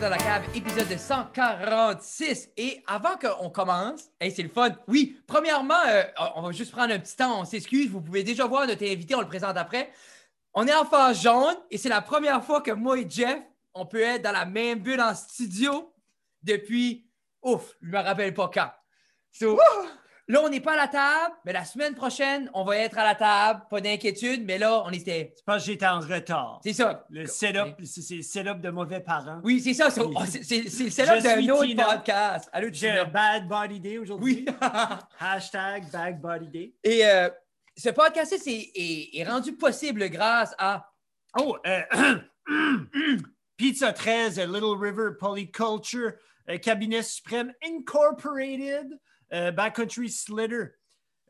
dans la cave, épisode 146. Et avant qu'on commence, hey, c'est le fun. Oui, premièrement, euh, on va juste prendre un petit temps, on s'excuse. Vous pouvez déjà voir notre invité, on le présente après. On est en phase jaune et c'est la première fois que moi et Jeff, on peut être dans la même bulle en studio depuis, ouf, je me rappelle pas quand. So, Là, on n'est pas à la table, mais la semaine prochaine, on va être à la table. Pas d'inquiétude, mais là, on était. Je pense que j'étais en retard. C'est ça. Le setup, c'est le setup de mauvais parents. Oui, c'est ça. C'est oh, c'est- le setup d'un autre Tina. podcast. Allô, J'ai un bad body day aujourd'hui. Oui. Hashtag bad body day. Et euh, ce podcast est, est, est rendu possible grâce à. Oh, euh, Pizza 13, euh, Little River Polyculture, Cabinet Suprême Incorporated, Backcountry Slitter,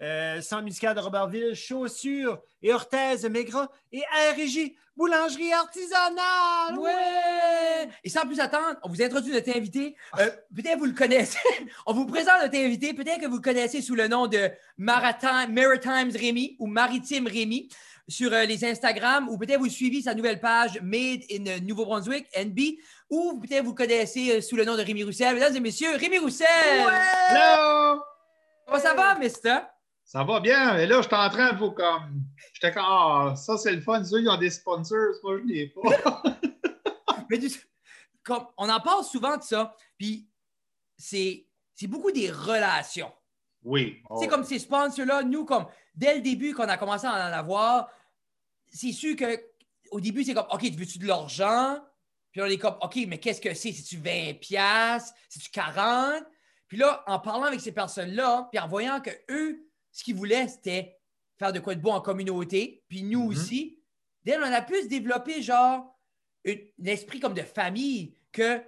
euh, Centre musical de Robertville, Chaussures et Orthèse Maigrat et RJ Boulangerie Artisanale. Ouais! Et sans plus attendre, on vous introduit notre invité. Euh, peut-être vous le connaissez. on vous présente notre invité. Peut-être que vous le connaissez sous le nom de Maritime, Maritimes Rémi ou Maritime Rémi sur euh, les Instagram ou peut-être vous suivez sa nouvelle page Made in Nouveau-Brunswick, NB, ou peut-être vous le connaissez euh, sous le nom de Rémi Roussel. Mesdames et messieurs, Rémi Roussel! Hello! Comment ça va, mister? Ça va bien, mais là, je suis en train de vous comme. J'étais comme, ah, ça, c'est le fun. Ceux, ils ont des sponsors. Moi, je n'ai pas. Mais du- comme, on en parle souvent de ça, puis c'est c'est beaucoup des relations. oui. oh, C'est comme ces sponsors-là, nous, comme dès le début, quand on a commencé à en avoir, c'est sûr que au début, c'est comme OK, tu veux-tu de l'argent? Puis on est comme OK, mais qu'est-ce que c'est? C'est-tu 20$? piastres? C'est-tu 40$? Puis là, en parlant avec ces personnes-là, puis en voyant que eux, ce qu'ils voulaient, c'était faire de quoi de beau en communauté, puis nous Mhm. aussi, dès on a plus développé genre une- un esprit comme de famille que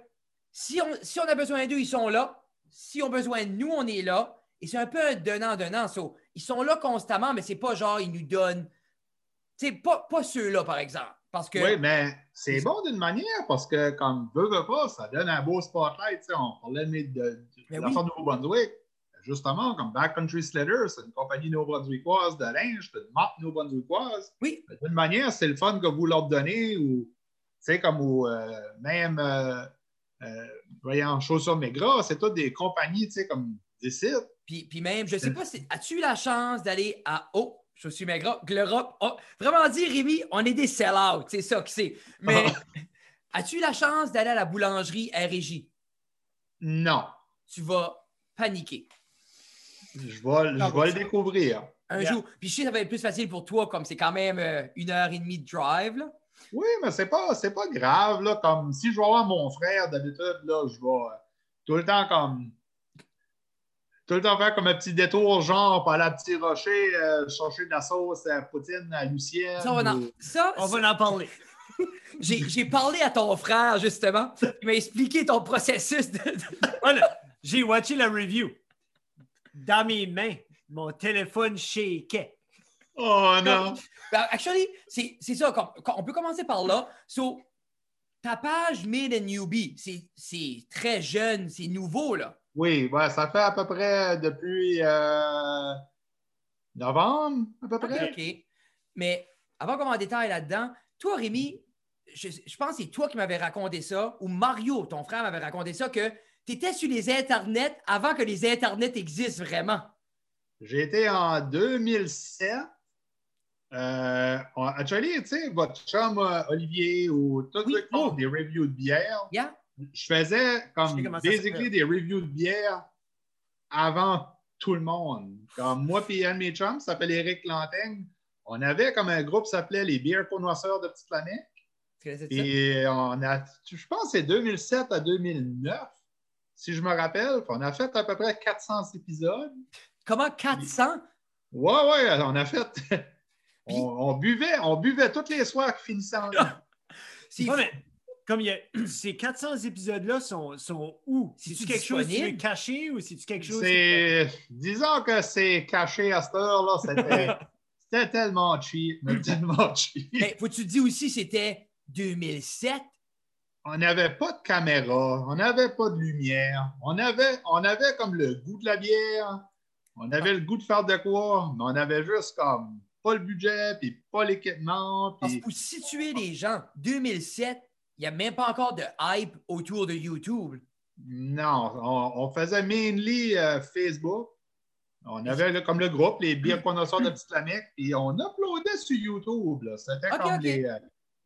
si on, si on a besoin d'eux, ils sont là. Si on a besoin de nous, on est là. Et c'est un peu un donnant-donnant. So, ils sont là constamment, mais c'est pas genre, ils nous donnent. Pas, pas ceux-là, par exemple. Parce que. Oui, mais c'est bon d'une manière parce que, comme veut, veut pas, ça donne un beau spotlight. On parlait de, de, de, oui. de Nouveau-Brunswick. Justement, comme Backcountry Slitter, c'est une compagnie nouveau-brunswickoise de linge, c'est une marque nouveau-brunswickoise. Oui. D'une manière, c'est le fun que vous leur donnez ou, tu comme au, euh, même, euh, euh, voyons, Chaussures Maigras, c'est toutes des compagnies, tu sais, comme des sites. Puis, puis même, je sais pas si. As-tu eu la chance d'aller à. Oh, je suis maigre. L'Europe. Oh, vraiment dit, Rémi, on est des sell-out. C'est ça que c'est. Mais as-tu eu la chance d'aller à la boulangerie RJ? Non. Tu vas paniquer. Je vais, Ah, je vais le découvrir. Un Yeah. jour. Puis je sais que ça va être plus facile pour toi, comme c'est quand même euh, une heure et demie de drive. Là. Oui, mais c'est pas, c'est pas grave, là. Comme si je vais voir mon frère, d'habitude, là, je vais euh, tout le temps comme. Tout le temps faire comme un petit détour, genre, par la petit rocher, euh, chercher de la sauce à Poutine, à Lucienne. Ça, on, en- ou- ça, On va en parler. j'ai parlé à ton frère, justement. Il m'a expliqué ton processus de. Voilà. J'ai watché la review. Dans mes mains, mon téléphone shakeait. Oh non! Ben, actually, c'est c'est ça. on peut commencer par là. So, ta page Made in Newbie, c'est- c'est très jeune, c'est nouveau, là. Oui, ouais, ça fait à peu près depuis euh, novembre, à peu près. OK. Mais avant qu'on en détail là-dedans, toi, Rémi, je, je pense que c'est toi qui m'avais raconté ça, ou Mario, ton frère, m'avait raconté ça, que tu étais sur les internets avant que les internets existent vraiment. J'ai été en 2007. Euh, actually, tu sais, votre chum euh, Olivier ou tous Oui. ceux qui font des reviews de bière, Yeah? Je faisais comme basically des reviews de bière avant tout le monde. Comme moi et un de mes chums, s'appelle Eric Lantaigne. On avait comme un groupe qui s'appelait les bières connoisseurs de Petite Planète. Ça? Et on a, je pense que c'est 2007 à 2009, si je me rappelle. On a fait à peu près 400 épisodes. Comment 400? Ouais, ouais, on a fait. Puis- on, on buvait, on buvait tous les soirs qui finissaient en C'est Ouais, mais comme il y a, ces 400 épisodes-là sont, sont où? C'est-tu quelque chose que tu veux disponible? cacher ou c'est-tu quelque chose. C'est. Disons que c'est caché à cette heure-là. C'était, c'était tellement cheap, mais tellement cheap. Mais faut-tu te dire aussi, c'était 2007? On n'avait pas de caméra, on n'avait pas de lumière, on avait, on avait comme le goût de la bière, on avait le goût de faire de quoi, mais on avait juste comme pas le budget, puis pas l'équipement. Parce que pour situer les gens, 2007, il n'y a même pas encore de hype autour de YouTube. Non, on, on faisait mainly euh, Facebook. On avait là, comme le groupe, les bières connoisseurs de Petite Lamec, et on uploadait sur YouTube. C'était comme. Les, euh,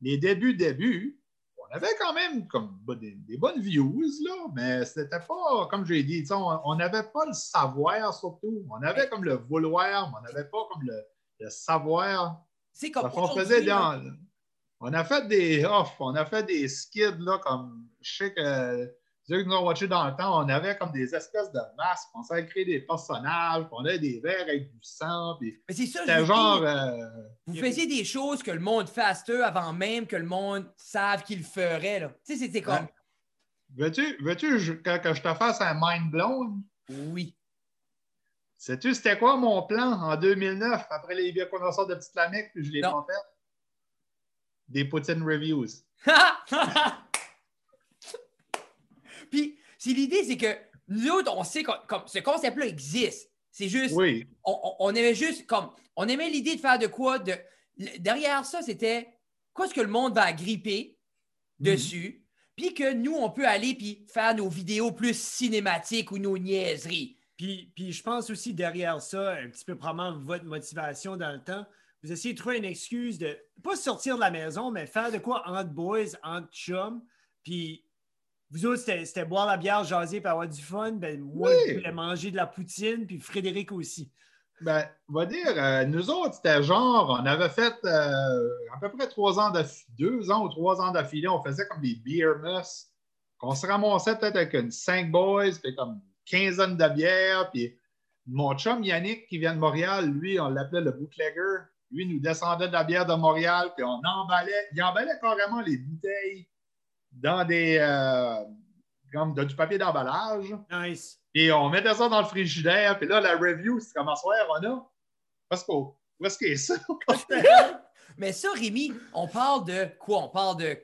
les débuts, débuts. On avait quand même comme des, des bonnes views, là, mais c'était pas, comme j'ai dit, on n'avait pas le savoir surtout. On avait comme le vouloir, mais on n'avait pas comme le, le savoir. C'est comme. On faisait dans. On a fait des off, on a fait des skids, là, comme je sais que ceux qui nous ont watché dans le temps, on avait comme des espèces de masques, on savait créer des personnages, on avait des verres avec du sang, puis Mais c'est ça, je genre. dis, euh, Vous faisiez des choses que le monde fasse avant même que le monde save qu'il le ferait. là. Tu sais, c'était comme. Ouais. veux-tu, veux-tu que, que je te fasse un mind blown? Oui. Sais-tu c'était quoi mon plan en 2009 après les condenseurs de Petite Lamec, puis je l'ai pas fait? Des poutine reviews. Puis, c'est l'idée, c'est que nous autres, on sait que comme, ce concept-là existe. C'est juste. Oui. on, aimait juste comme on aimait l'idée de faire de quoi de le- derrière ça c'était quoi ce que le monde va gripper Mhm. dessus puis que nous on peut aller puis faire nos vidéos plus cinématiques ou nos niaiseries Puis, puis je pense aussi derrière ça, un petit peu probablement votre motivation dans le temps, vous essayez de trouver une excuse de pas sortir de la maison, mais faire de quoi entre boys, entre chums. Puis vous autres, c'était boire la bière, jaser, puis avoir du fun. Ben, moi, Oui. je voulais manger de la poutine, puis Frédéric aussi. Ben, on va dire, euh, nous autres, c'était genre, on avait fait euh, à peu près trois ans d'affilée, deux ans ou trois ans d'affilée, on faisait comme des beer muss. On se ramassait peut-être avec une cinq boys, puis comme une quinzaine de bières, puis mon chum Yannick qui vient de Montréal, lui, on l'appelait le bootlegger. Lui, nous descendait de la bière de Montréal, puis on emballait, il emballait carrément les bouteilles dans des, euh, comme de- du papier d'emballage. Nice. Et on mettait ça dans le frigidaire. Puis là, la review, c'est comme à soir, on a. Parce qu'au- Où est-ce qu'il est ça? mais ça Rémi on parle de quoi? On parle de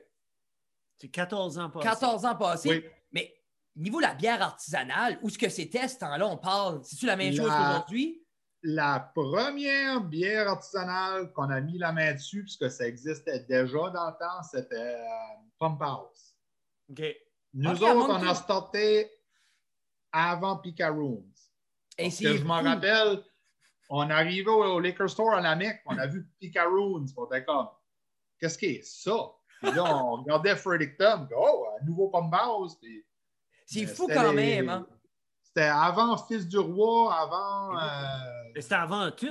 C'est 14 ans passés. 14 ans passés Oui. mais niveau de la bière artisanale où ce que c'était ce temps-là? On parle c'est tu la même La- chose qu'aujourd'hui? La première bière artisanale qu'on a mis la main dessus, puisque ça existait déjà dans le temps, c'était euh, Pump House. OK. Nous autres, on a starté avant Picaroons. et Parce c'est que je m'en rappelle, on arrivait au, au Liquor Store à la Mecque, on a vu Picaroons, on était comme, qu'est-ce qui est ça? Puis là, on regardait Fredericton, puis, oh, un nouveau Pump House. C'est fou quand les- même hein? C'était avant Fils du Roi, avant, euh, Mais C'était avant tout.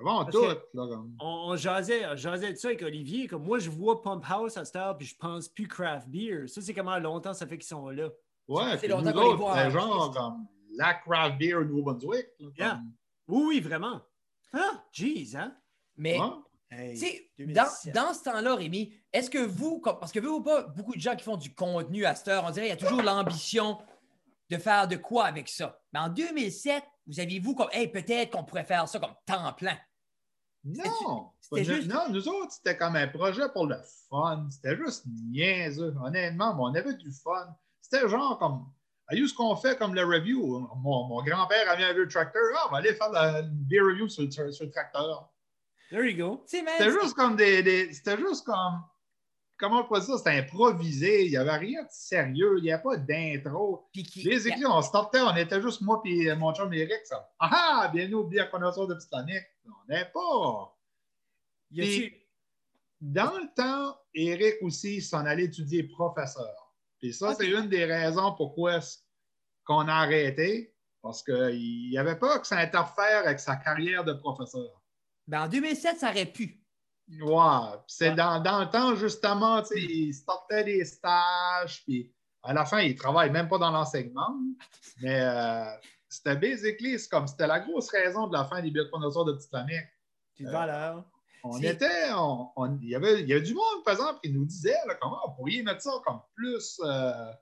avant Parce tout. là, comme. On, on jasait, on jasait de ça avec Olivier. Comme moi, je vois Pump House à cette heure, puis je pense plus craft beer. Ça, c'est comment longtemps ça fait qu'ils sont là. Ouais, c'est longtemps qu'on les voit c'était en genre comme la craft beer au Nouveau-Brunswick. là, Yeah. comme- Oui, oui, vraiment. Ah, jeez, hein? mais Ouais. Hey, Tu sais, dans, 2017. dans ce temps-là, Rémi, est-ce que vous, comme- parce que vous ou pas, beaucoup de gens qui font du contenu à cette heure, on dirait qu'il y a toujours l'ambition de faire de quoi avec ça? Mais en 2007, vous aviez-vous comme, hey, peut-être qu'on pourrait faire ça comme temps plein? Non, c'était Pas- juste- non, nous autres, c'était comme un projet pour le fun. C'était juste niaiseux, honnêtement, mais on avait du fun. C'était genre comme, voyez ce qu'on fait comme le review? Mon, mon grand-père avait un vieux tracteur. Ah, on va aller faire la une beer review sur, le- sur- sur le tracteur. There you go. C'était juste comme des. des- c'était juste comme. Comment on peut dire ça? C'était improvisé. Il n'y avait rien de sérieux. Il n'y avait pas d'intro. Les écrits, on startait, on était juste moi et mon chum Eric. Ça. Ah ah, bienvenue au bien connaisseur de Année. On n'est pas. Dans le temps, Eric aussi s'en allait étudier professeur. Puis ça, c'est une des raisons pourquoi qu'on a arrêté. Parce qu'il n'y avait pas que ça interfère avec sa carrière de professeur. ben, en 2007, ça aurait pu. Ouais. C'est Ouais. dans, dans le temps, justement, tu sais, il startait des stages, puis à la fin, il travaille même pas dans l'enseignement. Mais euh, c'était basically, c'est comme c'était la grosse raison de la fin des bioconnoisseurs de Petite valeur. On était, on- on- il, y avait, il y avait du monde, par exemple, qui nous disait là, comment on pourrait mettre ça comme plus, euh,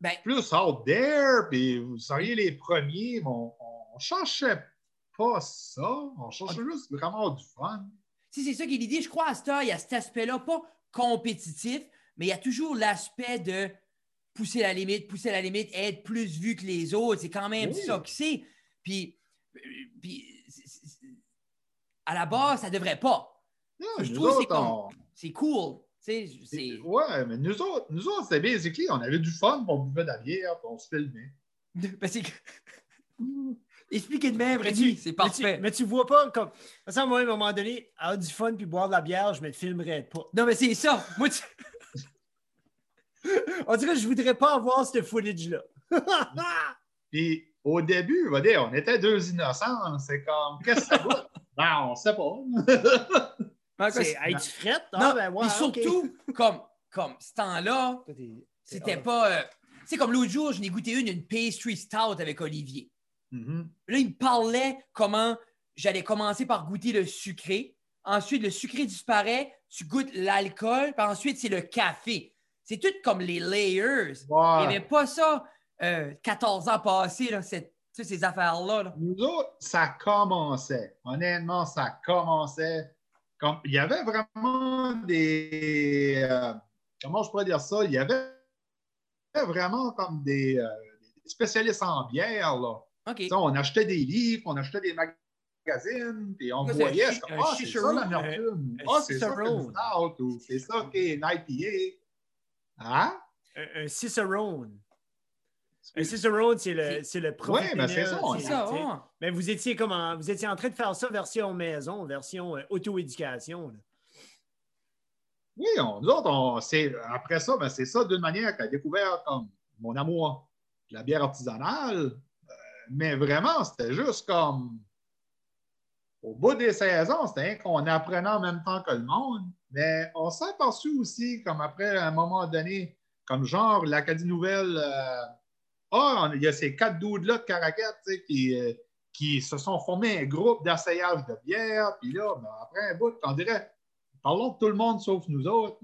Ben, plus out there, puis vous seriez les premiers. mais on, on cherchait pas ça. On cherchait juste vraiment du fun. Si c'est ça qui est l'idée, je crois à heure, il y a cet aspect-là, pas compétitif, mais il y a toujours l'aspect de pousser la limite, pousser la limite, être plus vu que les autres. C'est quand même Oui. ça que c'est. Puis, puis c'est- c'est- à la base, ça devrait pas. Non, Je trouve que c'est on- C'est cool. C'est. Ouais, mais nous autres, nous autres, c'était basically, on avait du fun, on buvait de la bière, on se filmait. Ben, c'est que- Expliquez de même, Mais Rémi, tu- c'est mais parfait. tu, mais tu vois pas comme. Ça, moi, à un moment donné, avoir du fun puis boire de la bière, je me filmerais pas. Non, mais c'est ça. Moi, tu- On dirait que je voudrais pas avoir ce footage-là. Puis au début, on va dire, on était deux innocents. C'est comme, qu'est-ce que ça goûte? ben, on sait pas. C'est être frette? Non, Ah, ben surtout, comme, comme ce temps-là, c'était pas. euh, Tu sais, comme l'autre jour, je n'ai goûté une, une pastry stout avec Olivier. Mhm. Là, il me parlait comment j'allais commencer par goûter le sucré. Ensuite, le sucré disparaît, tu goûtes l'alcool, puis ensuite, c'est le café. C'est tout comme les layers. Il n'y avait pas ça euh, 14 ans passés, là, cette- ces affaires-là. là. Nous autres, ça commençait. Honnêtement, ça commençait. Comme, il y avait vraiment des. euh, comment je pourrais dire ça? Il y avait vraiment comme des, euh, des spécialistes en bière. Là. On achetait des livres, on achetait des magazines, puis on voyait. un chi- comme, un Ah, c'est ça l'amertume. Ah, c'est ça ou c'est ça qui est une IPA. Hein? Un, un cicerone. Un cicerone, c'est le, C'est- le c'est ça, on C'est est- ça, ouais. Mais vous étiez comment? Vous étiez en train de faire ça version maison, version euh, auto-éducation. Oui, on, nous autres, on, après ça, ben, c'est ça d'une manière qu'a découvert comme mon amour de la bière artisanale. Mais vraiment, c'était juste comme au bout des saisons, c'était qu'on apprenait en même temps que le monde. Mais on s'est aperçu aussi, comme après un moment donné, comme genre l'Acadie Nouvelle, euh, on- il y a ces quatre dudes-là de Caracat qui, euh, qui se sont formés un groupe d'essayage de bière. Puis là, ben, après un bout, on dirait, parlons de tout le monde sauf nous autres.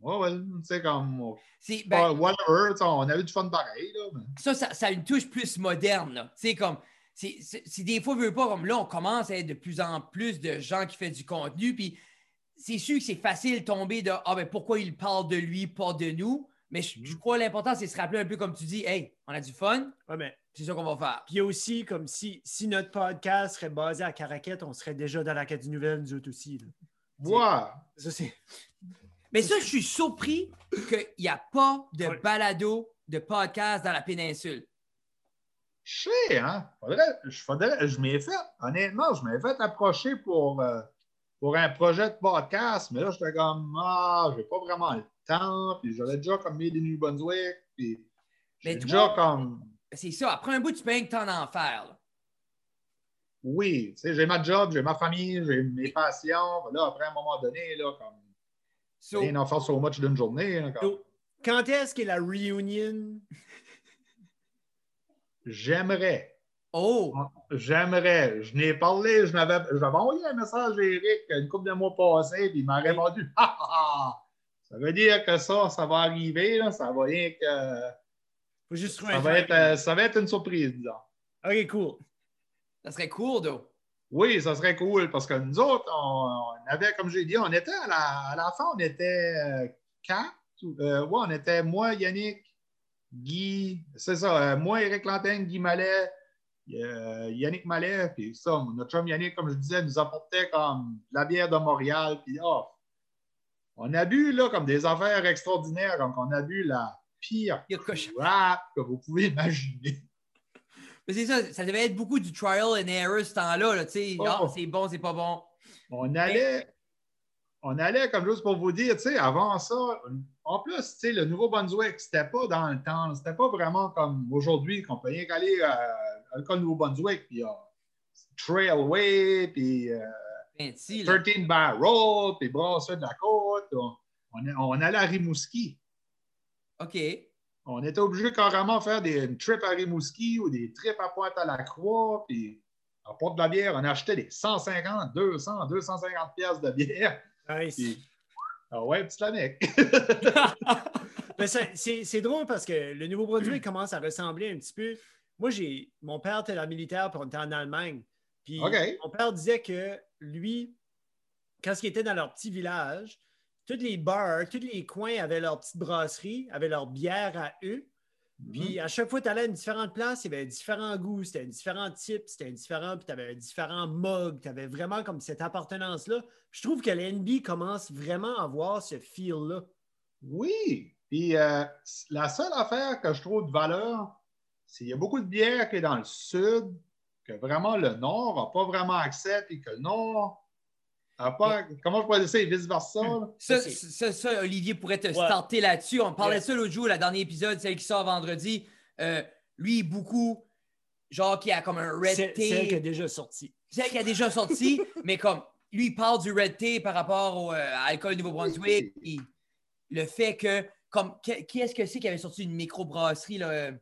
Ouais, ouais, tu sais, comme, C'est- ben, whatever, on avait du fun pareil. Là, mais- ça, ça, ça a une touche plus moderne. là. Tu sais, comme, c'est c'est- c'est des fois, veux pas, comme là, on commence à être de plus en plus de gens qui font du contenu, puis c'est sûr que c'est facile de tomber de Ah, ben pourquoi il parle de lui, pas de nous? Mais je, je crois que l'important, c'est de se rappeler un peu comme tu dis Hey, on a du fun, Ouais, mais c'est ça qu'on va faire. Puis il y a aussi comme si, si notre podcast serait basé à Caraquette, on serait déjà dans l'Acadie Nouvelle, nous autres aussi. là. Ouais. Ça, c'est. Mais ça, je suis surpris qu'il n'y a pas de balado, de podcast dans la péninsule. Je sais, hein? Faudrait, je, faudrait, je m'ai fait, honnêtement, je m'ai fait approcher pour, euh, pour un projet de podcast, mais là, j'étais comme, ah, j'ai pas vraiment le temps, puis j'avais déjà comme mis des New Brunswick, puis j'ai déjà comme, C'est ça. Après un bout, tu peux rien que t'en en faire. là. oui, tu sais, j'ai ma job, j'ai ma famille, j'ai mes passions, là, après un moment donné, là, comme, So, rien faire so much d'une journée, hein, Quand est-ce qu'est la reunion? j'aimerais. oh, J'aimerais. Je n'ai parlé, je n'avais, j'avais envoyé un message à Eric une couple de mois passés, puis il m'a répondu Ah, ah, ah. Ça veut dire que ça, ça va arriver, là, ça va rien que. Faut juste Ça va, être, euh, ça va être une surprise, disons. Ok, cool. ça serait cool, though. Oui, ça serait cool parce que nous autres, on, on avait, comme j'ai dit, on était à la, à la fin, on était euh, quatre. euh, ouais, on était moi, Yannick, Guy, c'est ça, euh, moi, Eric Lantin, Guy Mallet, euh, Yannick Mallet, puis ça, notre chum Yannick, comme je disais, nous apportait comme de la bière de Montréal, puis oh, on a bu là comme des affaires extraordinaires, comme on a bu la pire que vous pouvez imaginer. Mais c'est ça, ça devait être beaucoup du trial and error ce temps-là. Là, Oh. Ah, c'est bon, c'est pas bon. On allait, on allait, comme juste pour vous dire, avant ça, en plus, le Nouveau-Brunswick, c'était pas dans le temps, c'était pas vraiment comme aujourd'hui qu'on peut rien qu'aller à, l'école Nouveau-Brunswick, puis euh, Trailway, puis là. 13 Barrel, puis Brasseur de la Côte. On, on, on allait à Rimouski. OK. On était obligé carrément de faire des une trip à Rimouski ou des trips à Pointe-à-la-Croix, puis à Porte de la Bière, on achetait des 150, 200, 250 pièces de bière. Nice. Puis, ah ouais, petit Lamec. Mais ça- c'est drôle parce que le Nouveau-Brunswick commence à ressembler un petit peu. Moi, j'ai mon père était la militaire, puis on était en Allemagne. Puis OK. mon père disait que lui, quand il était dans leur petit village, tous les bars, tous les coins avaient leur petite brasserie, avaient leur bière à eux. Puis à chaque fois que tu allais à une différente place, il y avait différents goûts, c'était un différent type, c'était un différent, puis tu avais un différent mug, tu avais vraiment comme cette appartenance-là. Je trouve que l'NB commence vraiment à avoir ce feel-là. Oui. Puis euh, la seule affaire que je trouve de valeur, c'est qu'il y a beaucoup de bières qui est dans le sud, que vraiment le nord n'a pas vraiment accès, puis que le nord Comment je pourrais dire ça et vice-versa? Ça, ça, ça, Olivier pourrait te starter là-dessus. On parlait Ouais. de ça l'autre jour, le dernier épisode, celle qui sort vendredi. Euh, lui, beaucoup, genre, qui a comme un red C'est celle qui tape. déjà sortie. Celle qui a déjà sorti, mais comme lui, il parle du red tape par rapport au, euh, à l'alcool Nouveau-Brunswick. Le fait que, comme, que- qui est-ce que c'est qui avait sorti une microbrasserie, là? euh,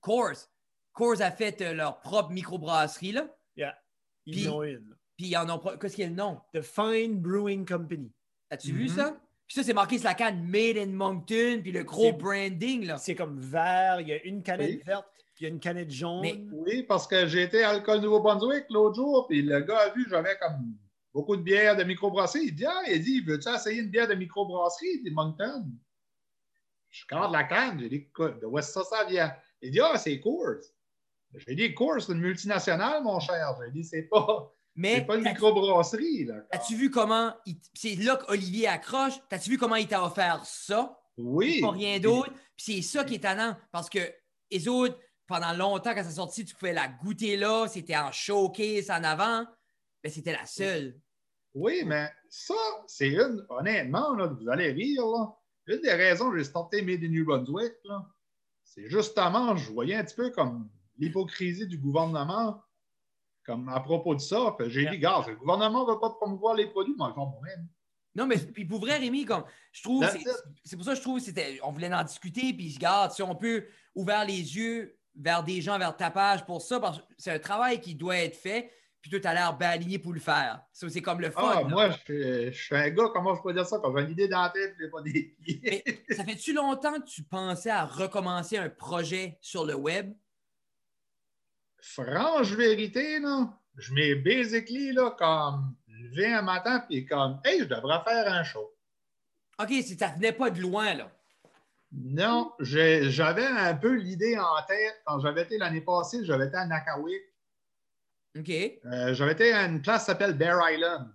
Coors? Coors a fait euh, leur propre microbrasserie, là. Yeah. Ils ont une. Puis ils en ont. pro- Qu'est-ce qu'il y a le nom? The Fine Brewing Company. As-tu vu Mhm. ça? Puis ça, c'est marqué sur la canne Made in Moncton, puis le gros branding, là. C'est comme vert, il y a une canette Oui. verte, puis il y a une canette jaune. Mais- Oui, parce que j'ai été à Alcool Nouveau-Brunswick l'autre jour, puis le gars a vu, j'avais comme beaucoup de bières de microbrasserie. Il dit Ah, il dit, veux-tu essayer une bière de microbrasserie, de Moncton? Je garde la canne. J'ai dit, écoute, de où est-ce que ça, ça vient? Il dit Ah, c'est Coors. J'ai dit, Coors, c'est une multinationale, mon cher. J'ai dit, c'est pas, Mais c'est pas une microbrasserie. Là. as-tu vu comment. il- C'est là qu'Olivier accroche. T'as-tu vu comment il t'a offert ça? Oui. Pas rien d'autre. Puis c'est ça qui est étonnant parce que les autres, pendant longtemps, quand ça sorti, tu pouvais la goûter là. C'était en showcase en avant. Mais c'était la seule. Oui, mais ça, c'est une, honnêtement, là, vous allez rire, là. Une des raisons que j'ai starté Made in New Brunswick, là, c'est justement, je voyais un petit peu comme l'hypocrisie du gouvernement, comme à propos de ça. J'ai dit, gars, le gouvernement ne veut pas promouvoir les produits, mais font moi-même. Non, mais puis pour vrai, Rémi, comme je trouve, c'est pour ça que je trouve c'était. On voulait en discuter, puis je garde, si on peut ouvrir les yeux vers des gens, vers ta page pour ça, parce que c'est un travail qui doit être fait, puis tu as l'air bien aligné pour le faire. Ça, c'est comme le fun. Ah, là. moi, je suis- je suis un gars, comment je peux dire ça? Quand j'ai une idée dans la tête, je pas des pieds. Mais ça fait-tu longtemps que tu pensais à recommencer un projet sur le web? Franche vérité, là, je m'ai basically, là, comme levé un matin, puis comme, hey, je devrais faire un show. OK, si ça venait pas de loin, là. Non, j'avais un peu l'idée en tête quand j'avais été l'année passée, j'avais été à Nakawik. OK. Euh, j'avais été à une place qui s'appelle Bear Island.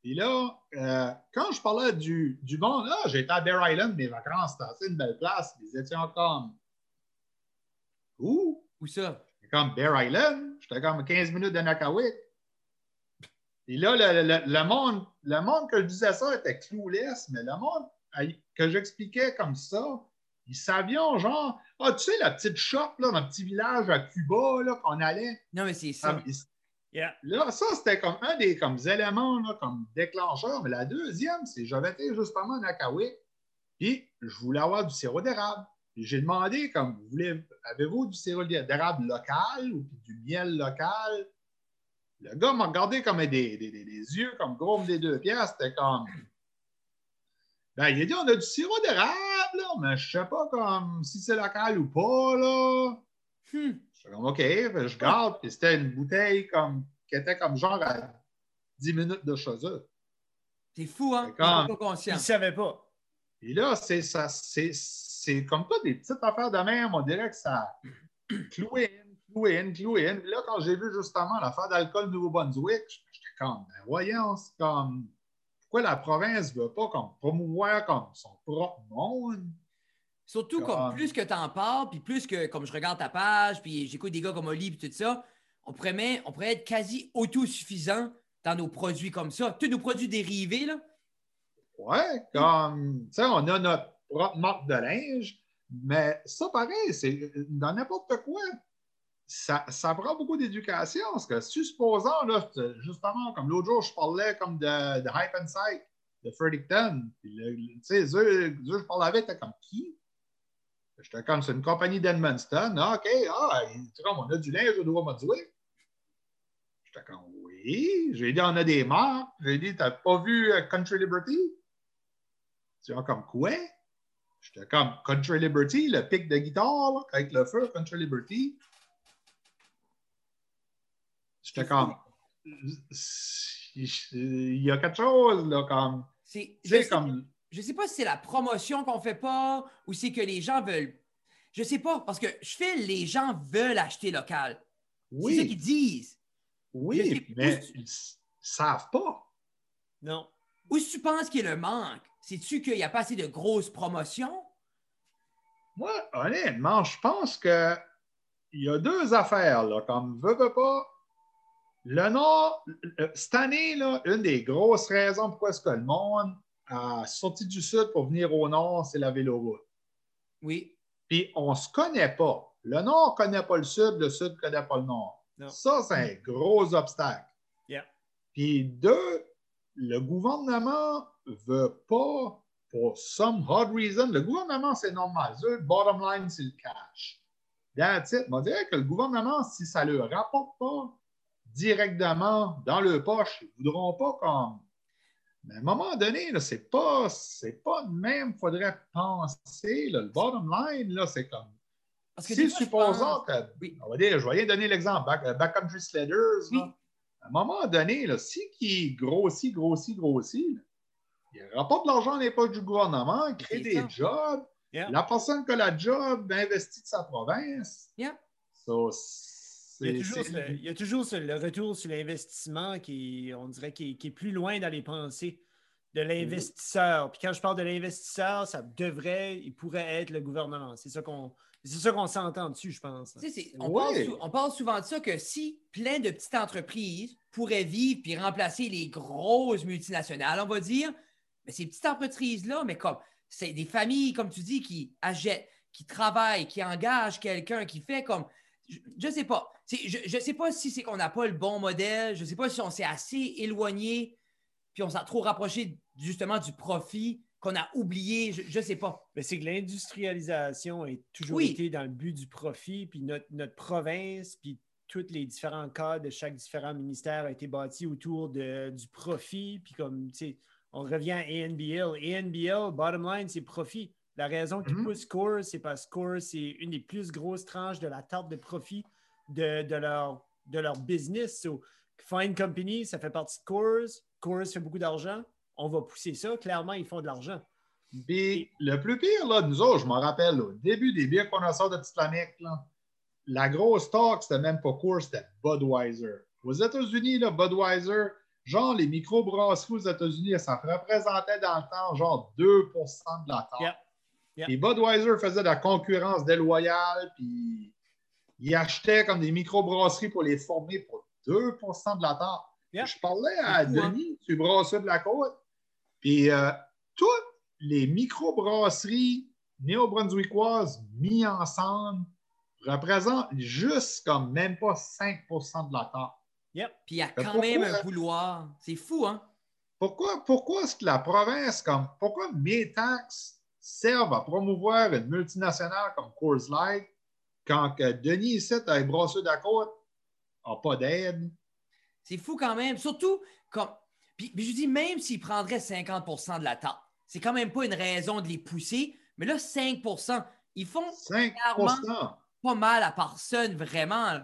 Puis là, euh, quand je parlais du, du monde, là, j'étais à Bear Island, mes vacances, c'était une belle place. Ils étaient comme Où? Où ça? Comme Bear Island. J'étais comme 15 minutes de Nakawik. Et là, le, le- le monde, le monde que je disais ça était clueless, mais le monde que j'expliquais comme ça, ils savaient genre, ah, tu sais, la petite shop là, dans le petit village à Cuba là, qu'on allait. Non, mais c'est ça. Ah, Yeah. Là, ça, c'était comme un des comme, éléments, là, comme déclencheur. Mais la deuxième, c'est j'avais été justement à Nakawik, puis je voulais avoir du sirop d'érable. J'ai demandé, comme, vous voulez, avez-vous du sirop d'érable local ou puis du miel local? Le gars m'a regardé comme des, des, des- des yeux, comme gros des deux pièces. C'était comme. Ben, il a dit, on a du sirop d'érable, là, mais je sais pas comme si c'est local ou pas, là. Hmm. Je suis comme, OK, que je garde, puis c'était une bouteille comme, qui était comme genre à 10 minutes de chez eux. C'est fou, hein? Comme- Je suis pas conscient. Ils ne savaient pas. Et là, c'est ça, c'est, c'est comme pas des petites affaires de même, on dirait que ça cloué in, cloué in, cloué in. Là, quand j'ai vu justement l'affaire d'alcool Nouveau-Brunswick, j'étais comme, ben voyons, c'est comme, pourquoi la province ne veut pas comme promouvoir comme son propre monde? Surtout comme Comme- plus que tu en parles, puis plus que comme je regarde ta page, puis j'écoute des gars comme Oli, puis tout ça, on pourrait, on pourrait être quasi autosuffisant dans nos produits comme ça. Tous nos produits dérivés, là. Ouais, comme, tu sais, on a notre propre marque de linge, mais ça, pareil, c'est dans n'importe quoi. Ça, ça prend beaucoup d'éducation. Parce que, supposons, là, justement, comme l'autre jour, je parlais comme de, de Hype and Psych, de Fredericton. Tu sais, eux, eux, je parlais avec, t'es comme qui? J'étais comme, c'est une compagnie d'Edmundston. Ah, OK, ah, comme, on a du linge au Nouveau-Brunswick. J'étais comme, oui. J'ai dit, on a des marques. J'ai dit, t'as pas vu euh, Country Liberty? Tu vois, comme quoi? J'étais comme Country Liberty, le pic de guitare là, avec le feu, Country Liberty. J'étais C'est comme. Il y a quelque chose, là, comme. C'est, comme. je sais pas si c'est la promotion qu'on fait pas ou c'est que les gens veulent. je sais pas, parce que je fais, les gens veulent acheter local. C'est ça Oui, qu'ils disent. Oui, mais ils ne savent pas. Non. Où tu penses qu'il y a le manque? C'est-tu qu'il n'y a pas assez de grosses promotions? Moi, honnêtement, je pense que il y a deux affaires, là, comme veux, veux pas. Le Nord, cette année, là, une des grosses raisons pourquoi est-ce que le monde a sorti du Sud pour venir au Nord, c'est la véloroute. Oui. Puis on ne se connaît pas. Le Nord ne connaît pas le Sud, le Sud ne connaît pas le Nord. Non. Ça, c'est un gros obstacle. Yeah. Puis deux, le gouvernement ne veut pas, pour some odd reason, le gouvernement, c'est normal. Le bottom line, c'est le cash. That's it. On dirait que le gouvernement, si ça ne le rapporte pas directement dans le poche, ils ne voudront pas comme. Mais à un moment donné, ce n'est pas, c'est pas de même qu'il faudrait penser. là. le bottom line, là, c'est comme. Parce que Si supposons que. Oui. On va dire, je vais donner l'exemple. Back, euh, Backcountry Sledders, Oui. À un moment donné, là, si qui grossit, grossit, grossit, là, il rapporte de l'argent les poches du gouvernement, il crée des ça. jobs. Yeah. La personne qui a la job investit de sa province. Yeah. So, Il y, a toujours c'est- ce- il y a toujours ce- le retour sur l'investissement qui, on dirait, qui, est- qui est plus loin dans les pensées de l'investisseur. Puis quand je parle de l'investisseur, ça devrait, il pourrait être le gouvernement. C'est ça qu'on, c'est ça qu'on s'entend dessus, je pense. On, Oui. parle sou- on parle souvent de ça que si plein de petites entreprises pourraient vivre puis remplacer les grosses multinationales, on va dire, mais ces petites entreprises-là, mais comme c'est des familles, comme tu dis, qui achètent, qui travaillent, qui engagent quelqu'un, qui fait comme. Je ne sais pas. C'est- Je ne sais pas si c'est qu'on n'a pas le bon modèle. Je ne sais pas si on s'est assez éloigné puis on s'est trop rapproché justement du profit qu'on a oublié. Je ne sais pas. Mais c'est que l'industrialisation a toujours Oui. été dans le but du profit, puis notre, notre province, puis tous les différents cas de chaque différent ministère a été bâti autour de, du profit, puis comme, tu sais, on revient à ANBL. ANBL, bottom line, c'est profit. La raison qui Mhm. pousse Core, c'est parce que Core, c'est une des plus grosses tranches de la tarte de profit de, de leur, de leur business. So, Fine Company, ça fait partie de Coors. Coors fait beaucoup d'argent. On va pousser ça. Clairement, ils font de l'argent. Puis le plus pire, là, nous autres, je m'en rappelle, au début des bières connoisseurs de Titanic, là, la grosse talk, c'était même pas Coors, c'était Budweiser. Aux États-Unis, là, Budweiser, genre les microbrasseries aux États-Unis, ça représentait dans le temps genre 2% de la taille. Yeah. Yeah. Et Budweiser faisait de la concurrence déloyale, puis ils achetaient comme des microbrasseries pour les former pour 2% de la taille. Yeah. Je parlais à hein? Denis, du brasseur de la côte, puis euh, toutes les microbrasseries néo-brunswickoises mis ensemble représentent juste comme même pas 5% de la taille. Yep. Puis il y a quand même un vouloir. C'est fou, hein? Pourquoi, pourquoi est-ce que la province, comme pourquoi mes taxes servent à promouvoir une multinationale comme Coors Light quand que Denis ici, à Brasseur de la Côte, n'a pas d'aide? C'est fou quand même. Surtout, comme. Puis, puis je dis, même s'ils prendraient 50% de la tarte, c'est quand même pas une raison de les pousser. Mais là, 5% ils font 5 pas mal à personne, vraiment.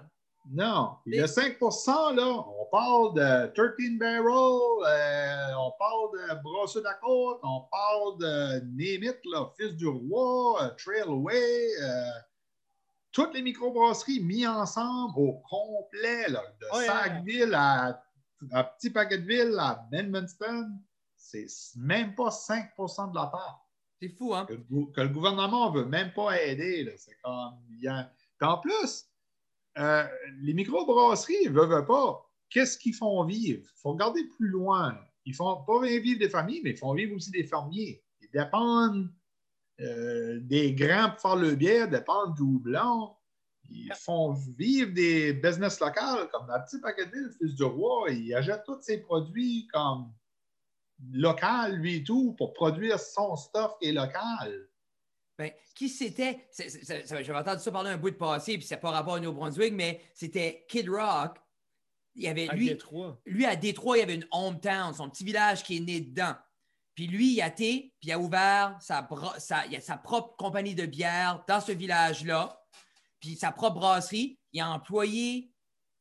Non. Le 5 là, on parle de 13 Barrel, euh, on parle de la Côte, on parle de Name It, là, Fils du Roi, euh, Trailway, euh, toutes les microbrasseries mis ensemble au complet, là, de Ouais, Sackville à, à Petit Paquetteville à Edmundston, c'est même pas 5% de la part C'est fou, hein? que, le gou- que le gouvernement ne veut même pas aider. là. C'est comme. a- en plus, euh, les microbrasseries ne veulent pas. Qu'est-ce qu'ils font vivre? Il faut regarder plus loin. Ils font pas vivre des familles, mais ils font vivre aussi des fermiers. Ils dépendent euh, des grands pour faire le bière, dépendent du houblon. Ils font vivre des business locales, comme la petite Paquetville, le fils du roi. Il achète tous ses produits comme local, lui et tout, pour produire son stuff qui est local. Ben, qui c'était? J'avais entendu ça parler un bout de passé, puis c'est pas rapport au New-Brunswick, mais c'était Kid Rock. Il y avait À lui, Détroit. lui, à Détroit, il y avait une hometown, son petit village qui est né dedans. Puis lui, il a été, puis il a ouvert sa, sa, il a sa propre compagnie de bière dans ce village-là, puis sa propre brasserie. Il a employé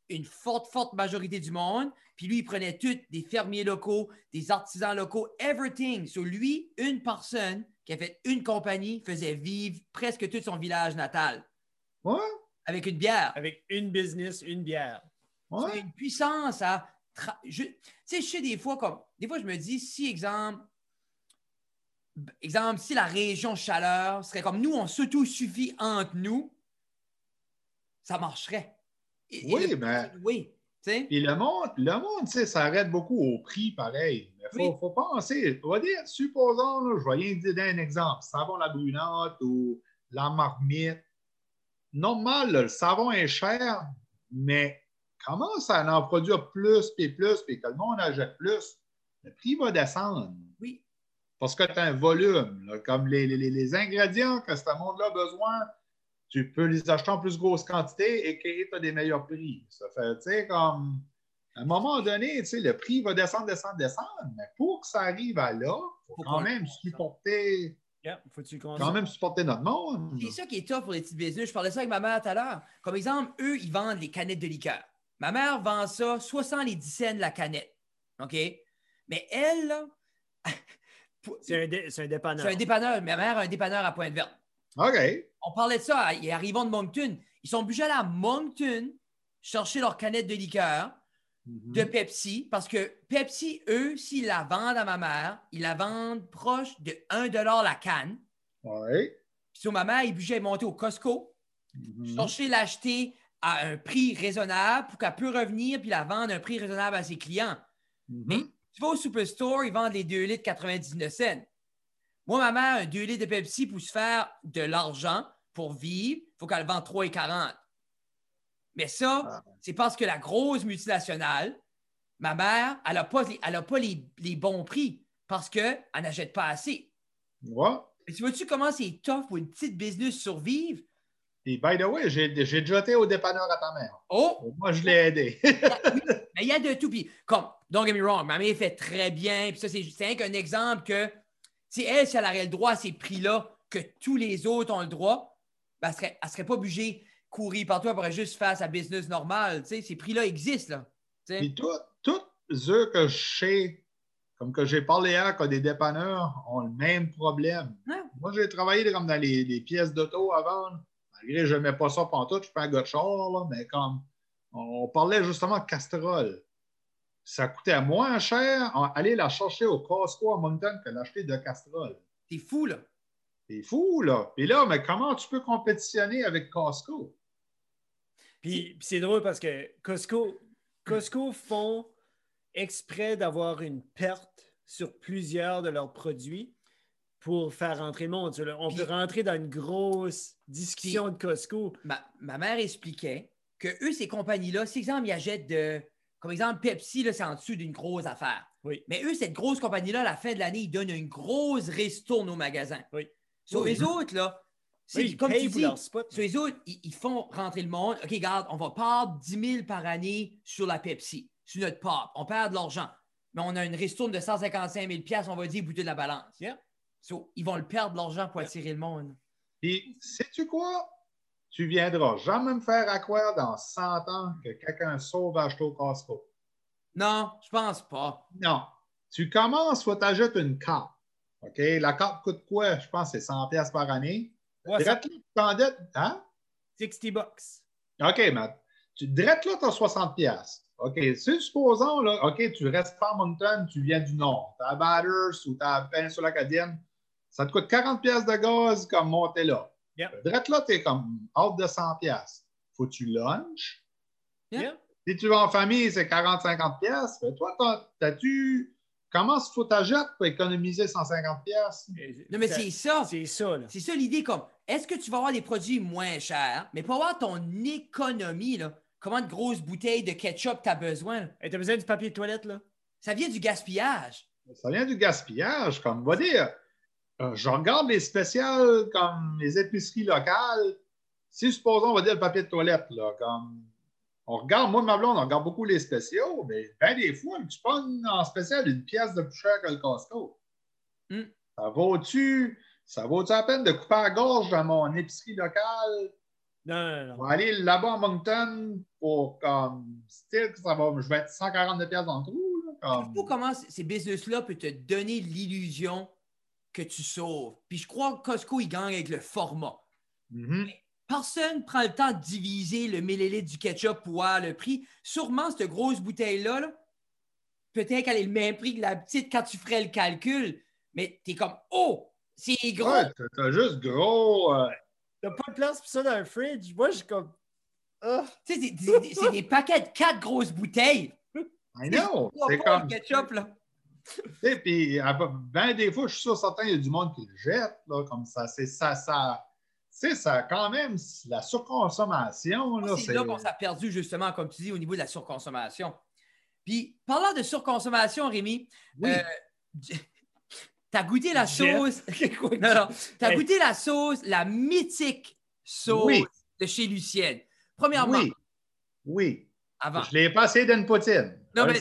une forte, forte majorité du monde. Puis lui, il prenait tout, des fermiers locaux, des artisans locaux, everything. Sur lui, une personne qui a fait une compagnie, faisait vivre presque tout son village natal Ouais, avec une bière. Avec une business, une bière. C'est ouais. une puissance à. tra- je- Tu sais, je sais des fois, comme. Des fois, je me dis, si, exemple. Exemple, si la région chaleur serait comme nous, on s'auto-suffit entre nous, ça marcherait. Et- et Oui, le- mais- Oui. Puis le monde, le monde, tu sais, ça arrête beaucoup au prix pareil. Mais faut, Oui. faut penser. On va dire, supposons, là, je vais rien dire d'un exemple, savon la brunante ou la marmite. Normal, là, le savon est cher, mais comment ça en produire plus, puis plus, puis que le monde achète plus, le prix va descendre. Oui. Parce que tu as un volume. là, comme les, les- les ingrédients que ce monde-là a besoin, tu peux les acheter en plus grosse quantité et que tu as des meilleurs prix. Ça fait, tu sais, comme. À un moment donné, tu sais, le prix va descendre, descendre, descendre, mais pour que ça arrive à là, il faut Faut quand même supporter, Yeah, qu'on quand même supporter notre monde. C'est ça qui est top pour les petites business. Je parlais de ça avec ma mère tout à l'heure. Comme exemple, eux, ils vendent les canettes de liqueur. Ma mère vend ça 70 cents la canette. OK? Mais elle, là, C'est un, dé- un dépanneur. c'est un dépanneur. Ma mère a un dépanneur à Pointe-Verte. OK. On parlait de ça, ils arrivent de Moncton. Ils sont obligés d'aller à Moncton chercher leur canette de liqueur Mhm. de Pepsi parce que Pepsi, eux, s'ils la vendent à ma mère, ils la vendent proche de 1 la canne. Ouais. Puis sur ma mère, ils de monter au Costco, Mhm. chercher l'acheter à un prix raisonnable pour qu'elle puisse revenir puis la vendre à un prix raisonnable à ses clients. Mhm. Mais tu vas au Superstore, ils vendent les 2 litres 99 cents. Moi, ma mère, un 2 litres de Pepsi pour se faire de l'argent pour vivre, il faut qu'elle vende 3,40. Mais ça, Ah. c'est parce que la grosse multinationale, ma mère, elle n'a pas, les, elle a pas les, les bons prix parce qu'elle n'achète pas assez. Ouais. Mais tu vois-tu comment c'est tough pour une petite business survivre? Et by the way, j'ai déjà été au dépanneur à ta mère. Oh! Moi, je l'ai aidé. Mais il y a de tout. Puis, comme, don't get me wrong, ma mère fait très bien. Puis ça, c'est qu'un exemple que, si elle, si elle aurait le droit à ces prix-là, que tous les autres ont le droit, ben, elle serait, elle serait pas obligée de courir partout, elle pourrait juste faire sa business normale. Sais, ces prix-là existent, là. Puis tout- tous ceux que je sais, comme que j'ai parlé hier, que des dépanneurs ont le même problème. Moi, j'ai travaillé comme dans les, les pièces d'auto avant. Malgré que je n'aimais pas ça pantoute, je suis pas un gars de char, là, mais comme on parlait justement de casserole. Ça coûtait moins cher en- aller la chercher au Costco à Moncton que l'acheter de casserole. C'est fou, là. C'est fou, là. Puis là, mais comment tu peux compétitionner avec Costco? Puis, c'est drôle parce que Costco, Costco font exprès d'avoir une perte sur plusieurs de leurs produits pour faire rentrer le monde. On peut rentrer dans une grosse discussion de Costco. Ma, ma mère expliquait que eux, ces compagnies-là, si exemple, ils achètent de. Comme exemple, Pepsi, là, c'est en dessous d'une grosse affaire. Oui. Mais eux, cette grosse compagnie-là, à la fin de l'année, ils donnent une grosse ristourne au magasin. Oui. Sur Oui. les autres, là, c'est Oui, comme tu dis, leur spot. sur les autres, ils, ils font rentrer le monde. OK, regarde, on va perdre 10 000 par année sur la Pepsi, sur notre part. On perd de l'argent. Mais on a une ristourne de 155 000 on va dire, bouter de la balance. Yeah. So, ils vont le perdre, l'argent, pour attirer le monde. Puis, sais-tu quoi? Tu viendras jamais me faire croire dans 100 ans que quelqu'un sauve acheter au Costco. Non, je pense pas. Non. Tu commences, faut t'ajouter une carte. OK? La carte coûte quoi? Je pense que c'est 100 pièces par année. Ouais, Drette là, tu t'endettes. Hein? 60 bucks. OK, mais tu drette là, tu as 60 pièces. OK, si supposons, là, OK, tu restes pas à Moncton, tu viens du Nord. Tu à Batters ou tu à Péninsule Acadienne. Ça te coûte 40 pièces de gaz comme monter là. Yep. Drette là, tu es comme hors de 100 pièces. Faut que tu lunches. Si tu vas en famille, c'est 40-50 pièces. Mais Toi, t'as- t'as-tu... Comment il faut t'ajouter pour économiser 150 pièces? Non, mais c'est ça. C'est ça, là. C'est ça l'idée, comme est-ce que tu vas avoir des produits moins chers, mais pour avoir ton économie, là, comment de grosses bouteilles de ketchup tu as besoin? là? Hey, T'as besoin du papier de toilette, là? Ça vient du gaspillage. Ça vient du gaspillage, comme on va dire. Euh, je regarde les spéciales comme les épiceries locales. Si, supposons, on va dire le papier de toilette, là, comme on regarde, moi, ma blonde, on regarde beaucoup les spéciaux, mais ben des fois, tu pognes en spécial une pièce de plus cher que le Costco. Hmm. Ça vaut-tu ça vaut-tu la peine de couper la gorge dans mon épicerie locale? Non, non, non. Aller là-bas à Moncton pour comme style, ça va, je vais être 142 pièces dans le trou. Là, Je comme... sais pas comment ces business-là peuvent te donner l'illusion que tu sauves. Puis je crois que Costco, il gagne avec le format. Mhm. Personne prend le temps de diviser le millilitre du ketchup pour avoir le prix. Sûrement, cette grosse bouteille-là, là, peut-être qu'elle est le même prix que la petite quand tu ferais le calcul, mais t'es comme, oh, c'est gros. Ouais, t'as- juste gros. euh, T'as pas de place pour ça dans le fridge. Moi, je suis comme. Ah. Tu sais, c'est- des paquets de quatre grosses bouteilles. I know. C'est comme. de ketchup, là. Sais, puis, ben des fois, je suis sûr certain, il y a du monde qui le jette, là, comme ça. C'est ça, ça. Tu sais, ça, quand même, c'est la surconsommation, là, C'est là qu'on s'est perdu, justement, comme tu dis, au niveau de la surconsommation. Puis, parlant de surconsommation, Rémi, Oui. euh, t'as goûté la sauce? non, non. T'as Hey. goûté la sauce, la mythique sauce Oui. de chez Lucienne. Premièrement, Oui. Oui. avant. Je l'ai passé d'une poutine. Non, mais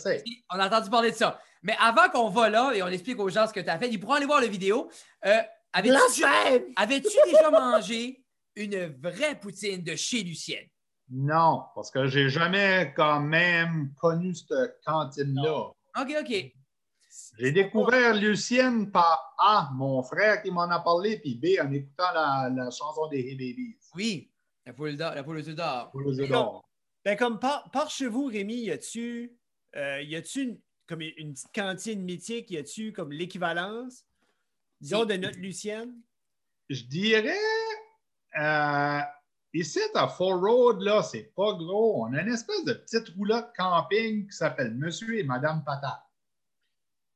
on a entendu parler de ça. Mais avant qu'on va là et on explique aux gens ce que tu as fait, ils pourront aller voir la vidéo. Euh, avais-tu, déjà mangé une vraie poutine de chez Lucienne? Non, parce que j'ai jamais quand même connu cette cantine-là. OK, OK. J'ai découvert Lucienne par A, mon frère qui m'en a parlé, puis B, en écoutant la, la chanson des Hey Babies. Oui, la poule d'or. La poule d'or. Ben, comme par, par chez vous, Rémi, y a-tu euh, y a-tu une, comme une petite cantine mythique? Y a-tu comme l'équivalence, disons, de notre Lucienne? Je dirais, euh, ici à Fort Road, là, c'est pas gros. On a une espèce de petite roulotte camping qui s'appelle Monsieur et Madame Patate.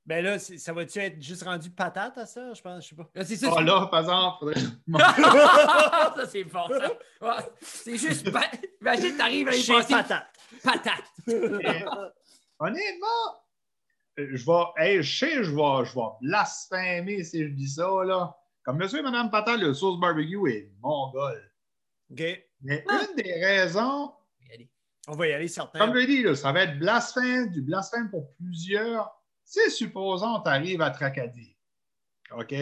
Ben là, ça va-tu être juste rendu patate à ça? Je pense, je sais pas. Là, c'est ça. Ah là, par exemple, faudrait- ça, c'est fort, ça. Ouais, c'est juste. Imagine, t'arrives à y Chez passer patate. patate. Honnêtement, je vais, hey, je sais, je vais, je vais blasphémer si je dis ça, là. Comme Monsieur et Madame Patate, le sauce barbecue est mongol. OK. Mais Ah. une des raisons, On va y aller, certain. comme je l'ai dit, là, ça va être blasphème, du blasphème pour plusieurs. Si, supposons, tu arrives à Tracadie, OK?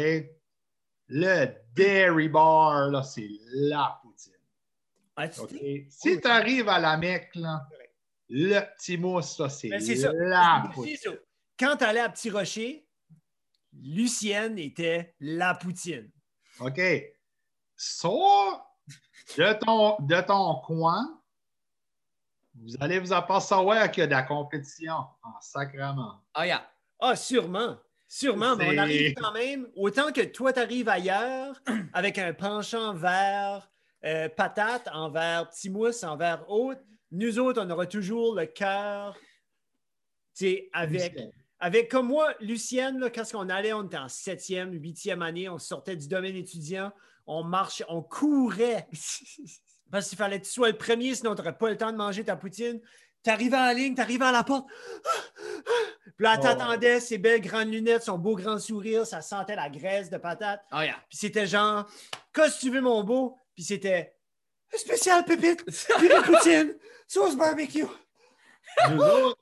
Le Dairy Bar, là, c'est la poutine. Ah, Si tu arrives à la Mecque, là, le petit mousse, c'est Ben, c'est ça. la C'est poutine. Quand tu allais à Petit Rocher, Lucienne était la poutine. OK? Sors de ton, de ton coin, vous allez vous apercevoir qu'il y a de la compétition en sacrement. Ah, yeah. Ah, sûrement. Sûrement, mais on arrive quand même, autant que toi, tu arrives ailleurs avec un penchant vers euh, patate, envers petit mousse, envers autre, nous autres, on aura toujours le cœur, avec, avec, comme moi, Lucienne, quand on allait, on était en septième, huitième année, on sortait du domaine étudiant, on marchait, on courait. Parce qu'il fallait que tu sois le premier, sinon tu n'aurais pas le temps de manger ta poutine. Tu arrivais en ligne, tu arrivais à la porte. Puis là, Oh. t'attendais ses belles grandes lunettes, son beau grand sourire, ça sentait la graisse de patate. Yeah. Puis c'était genre, qu'est-ce que tu veux, mon beau? Puis c'était spécial pépite, puis la poutine, sauce barbecue. Nous autres,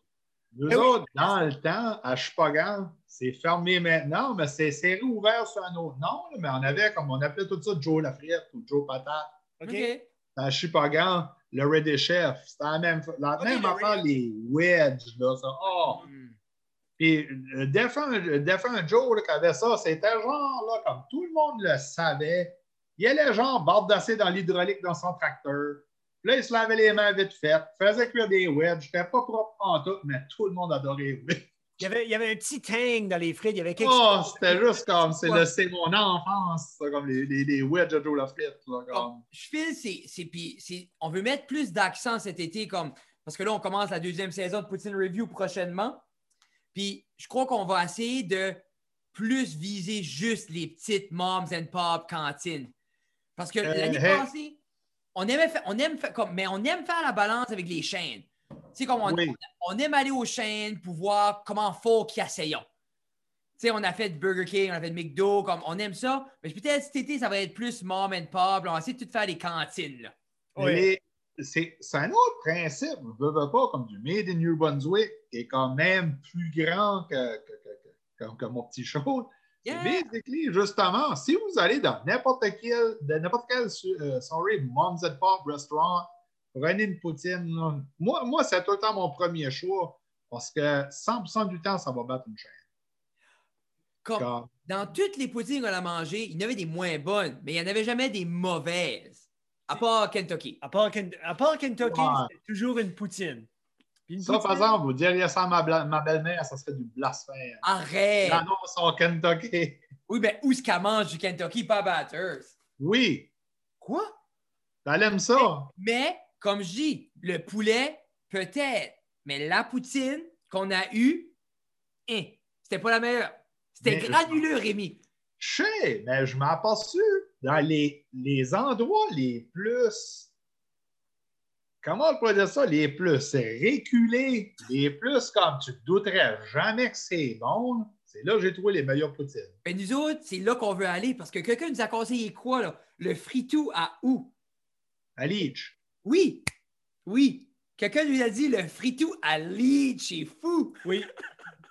nous Eh oui. autres, dans le temps, à Chupagan, c'est fermé maintenant, mais c'est c'est réouvert sur un autre nom. là, mais on avait, comme on appelait tout ça Joe Lafrite ou Joe Patate. OK? À Chupagan, le Ready Chef, c'était la même, la même le affaire, Red- les wedges. Là, ça. Oh. Puis le défunt, le défunt Joe là, qui avait ça, c'était genre, là, comme tout le monde le savait, il allait genre bardasser dans l'hydraulique dans son tracteur. Là, il se lavait les mains vite fait, faisait cuire des wedges, c'était pas propre en tout, mais tout le monde adorait. Il y, avait, il y avait un petit tang dans les frites, il y avait quelque Oh, chose. c'était juste comme, c'est mon enfance, ça, comme les, les, les wedges de Joe Lafrite. Là, comme. Je file, c'est, on veut mettre plus d'accent cet été, comme, parce que là, on commence la deuxième saison de Poutine Review prochainement. Puis je crois qu'on va essayer de plus viser juste les petites moms and pop cantines. Parce que Euh, l'année hey. passée, on aimait faire, on aime faire comme, mais on aime faire la balance avec les chaînes. Tu sais, comme on, Oui. on aime aller aux chaînes pour voir comment faut qu'ils essayent. Tu sais, on a fait Burger King, on a fait McDo, comme on aime ça. Mais peut-être cet été, ça va être plus mom and pop. là. On va essayer de tout faire des cantines. Là. Ouais. Mais c'est c'est un autre principe, je veux, veux pas, comme du Made in New Brunswick, qui est quand même plus grand que, que, que- que- que mon petit show. Yeah. Basically, justement, si vous allez dans n'importe quel, n'importe quel euh, sorry, Mom's and Pop restaurant, prenez une poutine. là. Moi, moi c'est tout le temps mon premier choix parce que 100% du temps, ça va battre une chaîne. Comme, Comme- dans toutes les poutines qu'on a mangées, il y en avait des moins bonnes, mais il n'y en avait jamais des mauvaises. À part Kentucky. À part, Ken- à part Kentucky, Ouais. c'est toujours une poutine. Puis Ça, par exemple, vous diriez ça à ma, ma belle-mère, ça serait du blasphème. Arrête! J'annonce au Kentucky. Oui, mais où est-ce qu'elle mange du Kentucky, pas Batters? Oui, Quoi? elle aime ça. Mais, comme je dis, le poulet, peut-être. Mais la poutine qu'on a eue, hein, c'était pas la meilleure. C'était granuleux, Rémi. Je sais, mais je m'en aperçu dans les, les endroits les plus. Comment on pourrait dire ça? Les plus reculés, les plus comme tu te douterais jamais que c'est bon. C'est là que j'ai trouvé les meilleures poutines. Mais nous autres, c'est là qu'on veut aller parce que quelqu'un nous a conseillé quoi, là? Le fritou à où? À Leach. Oui, oui. Quelqu'un lui a dit le fritou à Leach, c'est fou. Oui.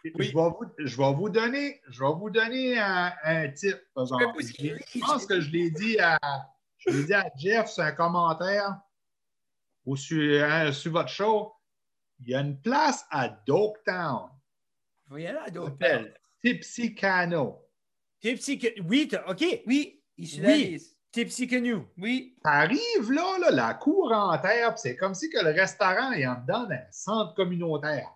Je, vais vous, je vais vous donner, je vais vous donner un, un tip. par exemple. Mais Je, je pense que je l'ai dit à, je l'ai dit à Jeff sur un commentaire ou sur, hein, sur votre show. Il y a une place à vais y aller à s'appelle Tipsy Cano. Tipsy Ca- Oui, OK. Oui, ici Oui. Tipsy Canoe. Oui. T'arrives là, là, la cour en terre, c'est comme si que le restaurant est en dedans d'un centre communautaire.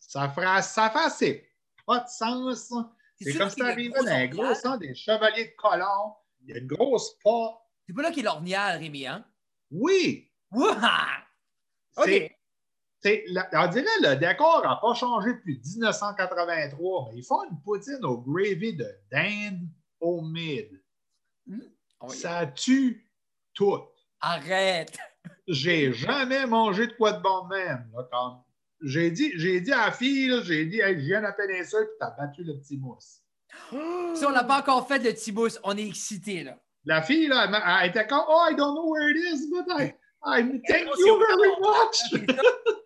Ça fera, ça fait pas de sens. C'est comme si t'arrivais dans un gros centre des chevaliers de colon. Il y a une grosse porte. C'est pas là qu'il y a l'ornial, Rémi, hein? Oui, C'est. OK. la- on dirait que le décor n'a pas changé depuis 1983, mais ils font une poutine au gravy de dinde. On va y aller. Ça tue tout. Arrête! j'ai jamais mangé de quoi de bon de même. J'ai dit, dit à la fille, j'ai dit, hey, je viens à peine ça, puis t'as battu le petit mousse. Si on n'a pas encore fait le Tibous, on est excité là. La fille, là, elle, était comme, oh, I don't know where it is, but I, Thank you very much.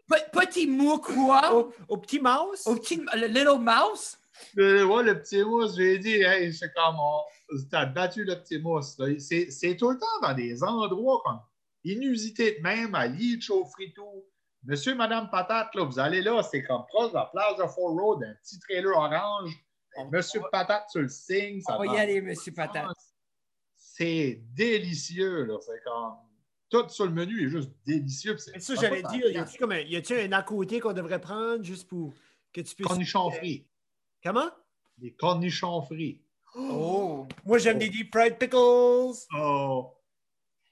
Pe- Petit mot quoi? Au, au petit mouse? Au petit le Little Mouse? Le, ouais, le petit mousse, j'ai dit, hey, c'est comme, on- t'as battu le petit mousse. C'est c'est tout le temps dans des endroits comme inusités de même, à Leach au fritou. Monsieur, Madame Patate, là, vous allez là, c'est comme proche de la plage de Fort Road, un petit trailer orange. On- Monsieur Patate sur le signe. ça On va va y aller, Monsieur Patate. C'est délicieux, là. C'est comme. Tout sur le menu est juste délicieux. c'est- Mais ça, j'allais dire, y a-tu comme un, y a-tu un à côté qu'on devrait prendre juste pour que tu puisses. Cornichons frits. Comment? Des cornichons frits. Oh! Moi, j'aime des deep fried pickles. Oh!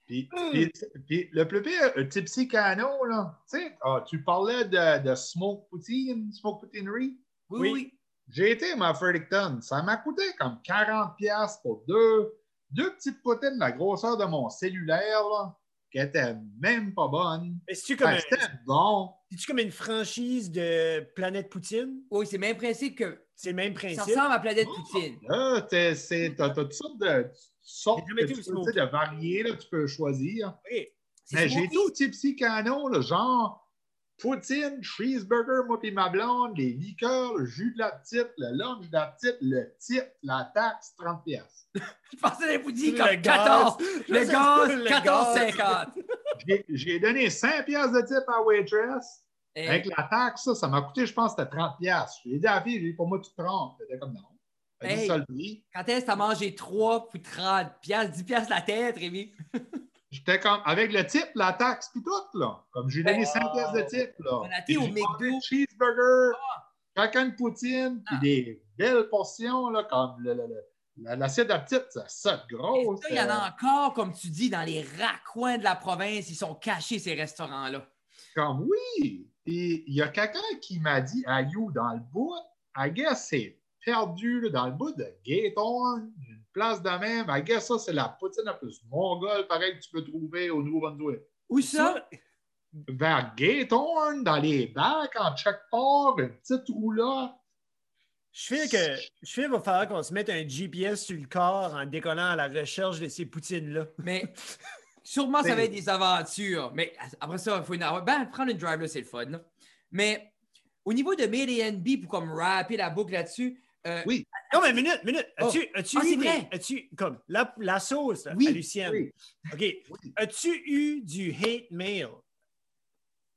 Puis, Mm. puis- puis le plus pire, le Tipsy Cano, là, tu sais, ah, tu parlais de, de smoke poutine, smoke poutinerie? Oui, Oui. oui. J'ai été à Fredericton. Ça m'a coûté comme 40$ piastres pour deux, deux petites poutines de la grosseur de mon cellulaire, là, qui étaient même pas bonnes. Mais c'est-tu comme, Ben, un- C'était bon. c'est-tu comme une franchise de Planète Poutine? Oui, c'est le même principe que. C'est le même Ça principe. ressemble à Planète Poutine. Là, t'es- c'est- t'as t'as toutes sortes de sortes que tu peux, de variés, là, tu peux choisir. C'est Mais j'ai tout Tipsy Cano, là, genre poutine, cheeseburger, moi puis ma blonde, les liqueurs, le jus de la petite, le lunch de la petite, le type, la taxe, 30 pièces. Je pensais les poutines Le comme gaz. 14. Le gaz, gaz. 14,50. J'ai- donné 5 pièces de type à waitress. Avec la taxe, ça, ça m'a coûté, je pense, c'était 30 pièces. J'ai dit à la fille, j'ai dit, pour moi, tu te trompes. Elle était comme non. Elle a dit Hey. ça le prix. Quand est-ce que t'as mangé 3 pour 30 piastres, 10 piastres la tête, Rémi? J'étais comme, avec le type, la taxe, puis tout, là. Comme j'ai donné Oh. 5 pièces de type, là. On a été au McDo. cheeseburger, chacun une poutine, puis Ah. des belles portions, là, comme le- le- le- la- l'assiette la petite, ça saute grosse. Il y en euh, a encore, comme tu dis, dans les raccoins de la province. Ils sont cachés, ces restaurants-là. Comme oui. Et il y a quelqu'un qui m'a dit, Ayou, dans le bout, I guess c'est perdu là, dans le bout de Gatorne, place de même. I guess ça, c'est la poutine la plus mongole, pareil, que tu peux trouver au Nouveau-Brunswick. Où ça? Vers Gatorne, dans les bacs, en check-port, une petite roulotte. Je fais que je fais qu'il va falloir qu'on se mette un GPS sur le corps en décollant à la recherche de ces poutines-là. Mais sûrement, ça va être des aventures. Mais après ça, il faut une... Ben, prendre une drive, là, c'est le fun. là. Mais au niveau de Made NB, pour comme rapper la boucle là-dessus, euh, Oui. Non, mais minute, minute. As-tu as-tu Ah, c'est eu des- as-tu comme la, la sauce Oui. à Lucienne? Oui. OK. Oui. As-tu eu du hate mail?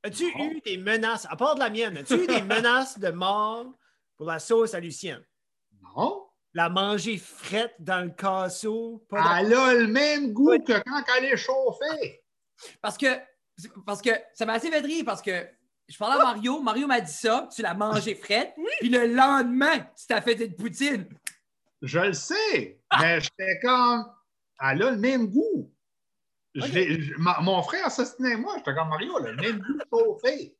As-tu Non. eu des menaces, à part de la mienne, as-tu eu des menaces de mort pour la sauce à Lucienne? Non? La manger frette dans le casseau. Pas Elle a le même goût que quand elle est chauffée. Parce que, parce que ça m'a assez fait rire parce que je parlais à Mario, Mario m'a dit ça, tu l'as mangé frette, puis le lendemain, tu t'as fait une poutine. Je le sais, mais j'étais comme. Elle a le même goût. Je- ma- mon frère s'ostinait avec moi, j'étais comme Mario, elle a le même goût chauffé.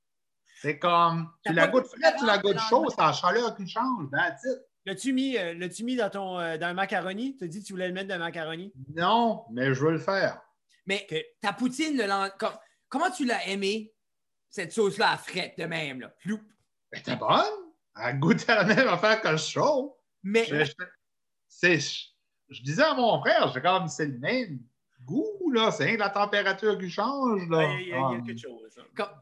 C'est comme. Tu la goûtes de frette, tu la goûtes lendemain. c'est la chaleur qui change. That's it. L'as-tu mis, euh, l'as-tu mis dans, ton, euh, dans le macaroni? Tu as dit que tu voulais le mettre dans le macaroni? Non, mais je veux le faire. Mais ta poutine, le comment tu l'as aimé, cette sauce-là à frette de même? Là? Ploup. Elle était bonne. Elle goûtait la même affaire que le chaud. Mais Je, je- c'est- je- je disais à mon frère, j'ai comme c'est le même goût, là. C'est la température qui change, là. Il y, a- il y a Comme- quelque chose. hein. comme-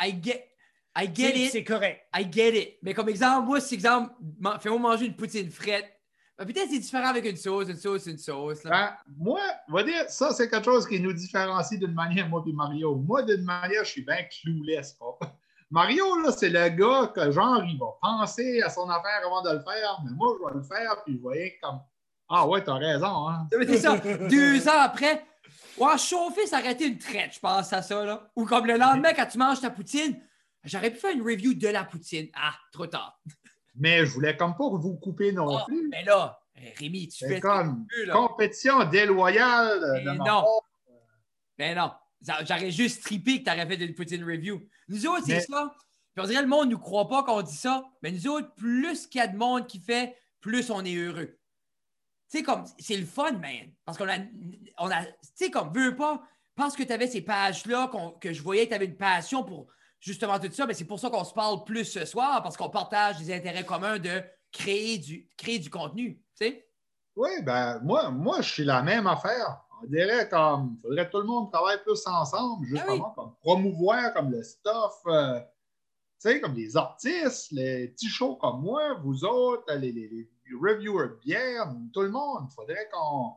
I get, I get C'est- it. C'est correct. I get it. Mais comme exemple, moi, c'est exemple, fais-moi manger une poutine frette. Ben, Peut-être c'est différent avec une sauce, une sauce, une sauce. là. Ben, moi, on va dire, ça, c'est quelque chose qui nous différencie d'une manière, moi et Mario. Moi, d'une manière, je suis bien clouless. pas. Mario, là, c'est le gars que, genre, il va penser à son affaire avant de le faire, mais moi, je vais le faire, puis vous voyez comme, ah ouais, t'as raison, hein. C'est ça. Deux ans après, ouais, chauffer, ça aurait été une traite, je pense à ça. Là. Ou comme le lendemain, quand tu manges ta poutine, j'aurais pu faire une review de la poutine. Ah, trop tard. Mais je voulais comme pas vous couper non Ah, plus. mais là, eh, Rémi, tu fais comme là. compétition déloyale Mais ma non. Ben non. J'aurais juste trippé que tu aurais fait une poutine review. Nous autres, c'est Mais- ça. Puis on dirait le monde ne nous croit pas qu'on dit ça. Mais nous autres, plus qu'il y a de monde qui fait, plus on est heureux. Tu sais, comme, c'est le fun, man. Parce qu'on a, on a tu sais, comme, veux pas, parce que tu avais ces pages-là, que je voyais que tu avais une passion pour justement tout ça, mais c'est pour ça qu'on se parle plus ce soir, parce qu'on partage des intérêts communs de créer du, créer du contenu, tu sais. Oui, ben moi, moi, je suis la même affaire. On dirait comme il faudrait que tout le monde travaille plus ensemble, justement, comme promouvoir comme le stuff, euh, tu sais, comme les artistes, les petits shows comme moi, vous autres, les, les- les reviewers de bière, tout le monde. Il faudrait qu'on.